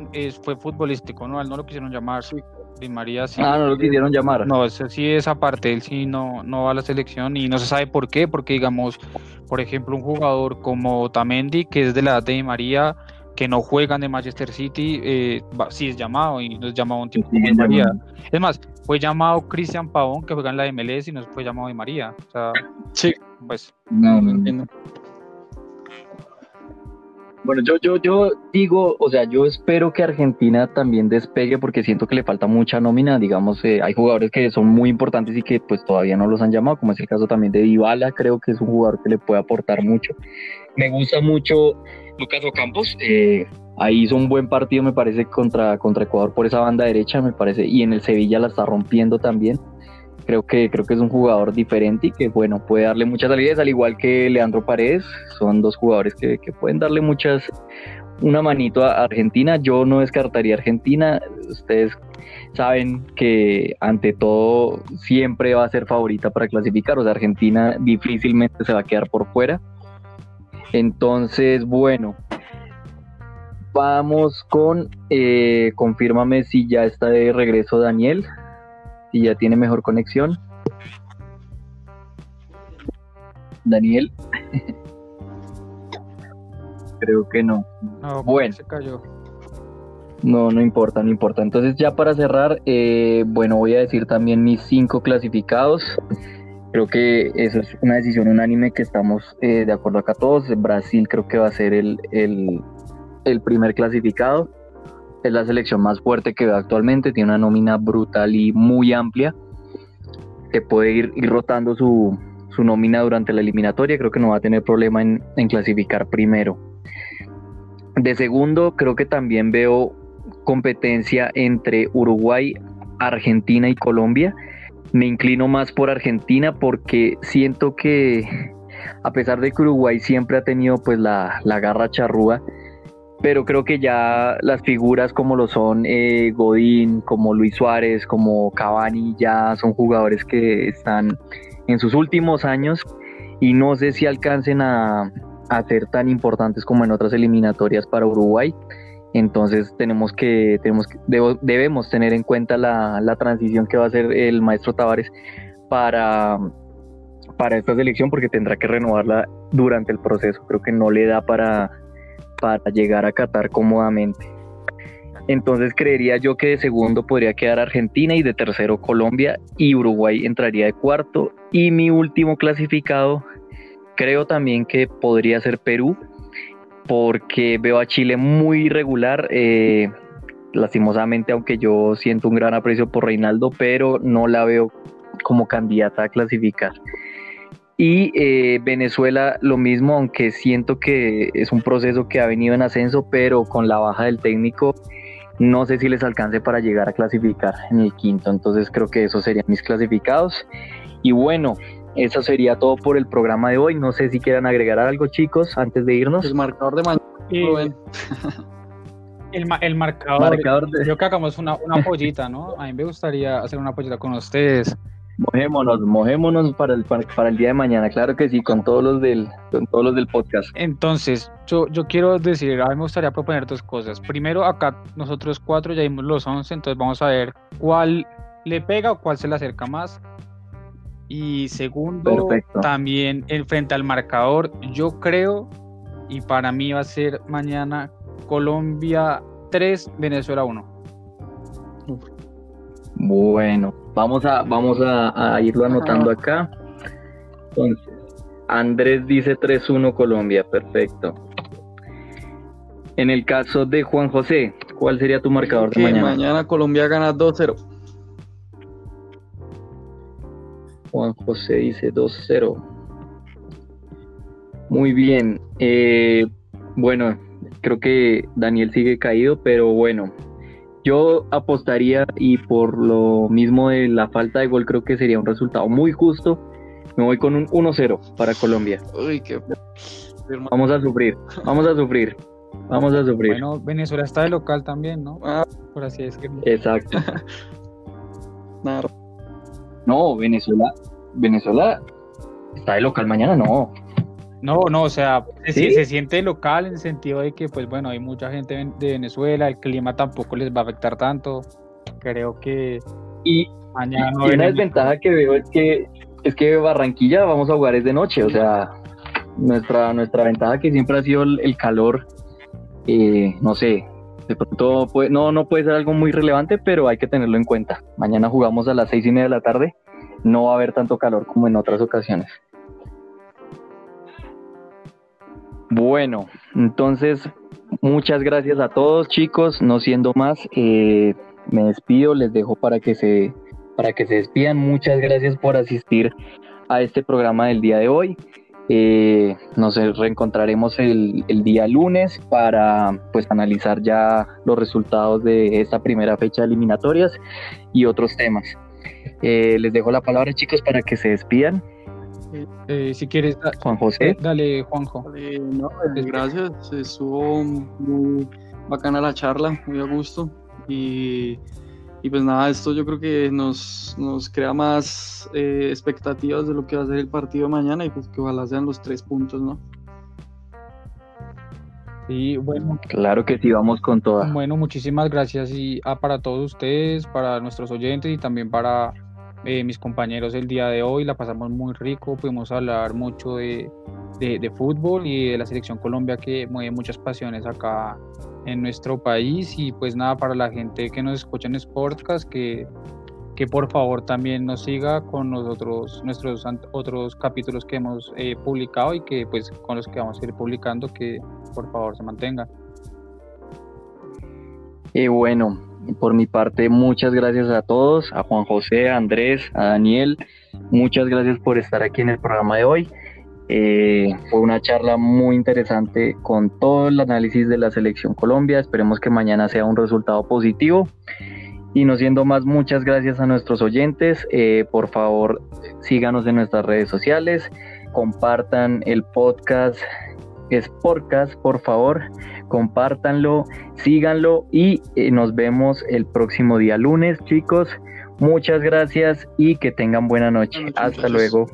fue futbolístico, ¿no? Él no lo quisieron llamar. Sí. Di María sí. Ah, no lo quisieron llamar. No, ese, sí esa parte, él sí no, no va a la selección y no se sabe por qué, porque digamos, por ejemplo, un jugador como Tamendi, que es de la edad de Di María, que no juegan de Manchester City, eh, sí es llamado y no es llamado un tipo como María. Es más, fue llamado Cristian Pavón, que juega en la MLS y no fue llamado de María. O sea, sí. Pues. No, no entiendo. Bueno, yo, yo, yo digo, o sea, yo espero que Argentina también despegue porque siento que le falta mucha nómina. Digamos, eh, hay jugadores que son muy importantes y que pues todavía no los han llamado, como es el caso también de Dybala, creo que es un jugador que le puede aportar mucho. Me gusta mucho Lucas Ocampos, eh, ahí hizo un buen partido, me parece, contra, contra Ecuador por esa banda derecha, me parece, y en el Sevilla la está rompiendo también. Creo que, creo que es un jugador diferente y que, bueno, puede darle muchas salidas, al igual que Leandro Paredes. Son dos jugadores que, que pueden darle muchas, una manito a Argentina. Yo no descartaría Argentina. Ustedes saben que ante todo siempre va a ser favorita para clasificar. O sea, Argentina difícilmente se va a quedar por fuera. Entonces, bueno, vamos con, eh, confírmame si ya está de regreso Daniel, si ya tiene mejor conexión. Daniel. Creo que no. No, Bueno. se cayó. No, no importa, no importa. Entonces ya para cerrar, eh, bueno, voy a decir también mis cinco clasificados. Creo que eso es una decisión unánime que estamos eh, de acuerdo acá todos. Brasil creo que va a ser el, el- primer clasificado. Es la selección más fuerte que veo actualmente. Tiene una nómina brutal y muy amplia. Que puede ir, ir rotando su, su nómina durante la eliminatoria. Creo que no va a tener problema en, en clasificar primero. De segundo, creo que también veo competencia entre Uruguay, Argentina y Colombia. Me inclino más por Argentina porque siento que a pesar de que Uruguay siempre ha tenido pues la, la garra charrúa, pero creo que ya las figuras como lo son eh, Godín, como Luis Suárez, como Cavani, ya son jugadores que están en sus últimos años y no sé si alcancen a, a ser tan importantes como en otras eliminatorias para Uruguay. Entonces tenemos que, tenemos que- debo- debemos tener en cuenta la, la transición que va a hacer el maestro Tavares para, para esta selección porque tendrá que renovarla durante el proceso. Creo que no le da para, para llegar a Qatar cómodamente. Entonces creería yo que de segundo podría quedar Argentina y de tercero Colombia y Uruguay entraría de cuarto. Y mi último clasificado creo también que podría ser Perú porque veo a Chile muy irregular. eh, lastimosamente, aunque yo siento un gran aprecio por Reinaldo, pero no la veo como candidata a clasificar. Y eh, Venezuela lo mismo, aunque siento que es un proceso que ha venido en ascenso, pero con la baja del técnico, no sé si les alcance para llegar a clasificar en el quinto. Entonces creo que esos serían mis clasificados. Y bueno, eso sería todo por el programa de hoy. No sé si quieran agregar algo, chicos, antes de irnos. El marcador de mañana, el, ma- el marcador, Marcador de- yo que hagamos una, una pollita, ¿no? A mí me gustaría hacer una pollita con ustedes. Mojémonos, mojémonos para el, para, para el día de mañana, claro que sí, con todos los del, con todos los del podcast. Entonces, yo, yo quiero decir, a mí me gustaría proponer dos cosas. Primero, acá nosotros cuatro ya vimos los 11, entonces vamos a ver cuál le pega o cuál se le acerca más. Y segundo, Perfecto. también en frente al marcador, yo creo, y para mí va a ser mañana Colombia 3, Venezuela 1. Bueno, vamos a, vamos a, a irlo anotando acá. Entonces, Andrés dice 3-1 Colombia, perfecto. En el caso de Juan José, ¿cuál sería tu marcador de mañana? mañana Colombia gana 2-0. Juan José dice 2-0. Muy bien. eh, bueno, creo que Daniel sigue caído, pero bueno. Yo apostaría y por lo mismo de la falta de gol creo que sería un resultado muy justo. Me voy con un 1-0 para Colombia. Uy, qué. firma. Vamos a sufrir, vamos a sufrir, vamos a sufrir. Bueno, Venezuela está de local también, ¿no? Ah, Por así decirlo. Exacto. nada. No, Venezuela, Venezuela está de local mañana, no. No, no, o sea, se, ¿Sí? se siente local en el sentido de que, pues bueno, hay mucha gente de Venezuela, el clima tampoco les va a afectar tanto. Creo que Y mañana no Y una desventaja que veo es que es que Barranquilla vamos a jugar es de noche, o sea, nuestra nuestra ventaja que siempre ha sido el, el calor, eh, no sé, de pronto puede- no no puede ser algo muy relevante, pero hay que tenerlo en cuenta. Mañana jugamos a las seis y media de la tarde, no va a haber tanto calor como en otras ocasiones. Bueno, entonces muchas gracias a todos chicos, no siendo más, eh, me despido, les dejo para que se para que se despidan. Muchas gracias por asistir a este programa del día de hoy. Eh, nos reencontraremos el, el día lunes para pues analizar ya los resultados de esta primera fecha de eliminatorias y otros temas. Eh, les dejo la palabra chicos para que se despidan. Eh, si quieres, Juan José. dale, Juanjo. Eh, no, eh, gracias, estuvo muy bacana la charla, muy a gusto. Y, y pues nada, esto yo creo que nos, nos crea más eh, expectativas de lo que va a ser el partido mañana y pues que ojalá sean los tres puntos, ¿no? Y bueno, Claro que sí, vamos con toda. bueno, muchísimas gracias y ah, para todos ustedes, para nuestros oyentes y también para eh, mis compañeros el día de hoy. La pasamos muy rico, pudimos hablar mucho de, de- de fútbol y de la selección Colombia que mueve muchas pasiones acá en nuestro país. Y pues nada, para la gente que nos escucha en Sportcast, que, que por favor también nos siga con nosotros, nuestros otros capítulos que hemos eh, publicado y que pues con los que vamos a ir publicando, que por favor se mantengan. Y bueno, por mi parte, muchas gracias a todos, a Juan José, a Andrés, a Daniel. Muchas gracias por estar aquí en el programa de hoy. Eh, fue una charla muy interesante con todo el análisis de la selección Colombia. Esperemos que mañana sea un resultado positivo. Y no siendo más, muchas gracias a nuestros oyentes. Eh, por favor, síganos en nuestras redes sociales, compartan el podcast Sportcast, por favor, compártanlo, síganlo y eh, nos vemos el próximo día lunes, chicos. Muchas gracias y que tengan buena noche. Hasta luego.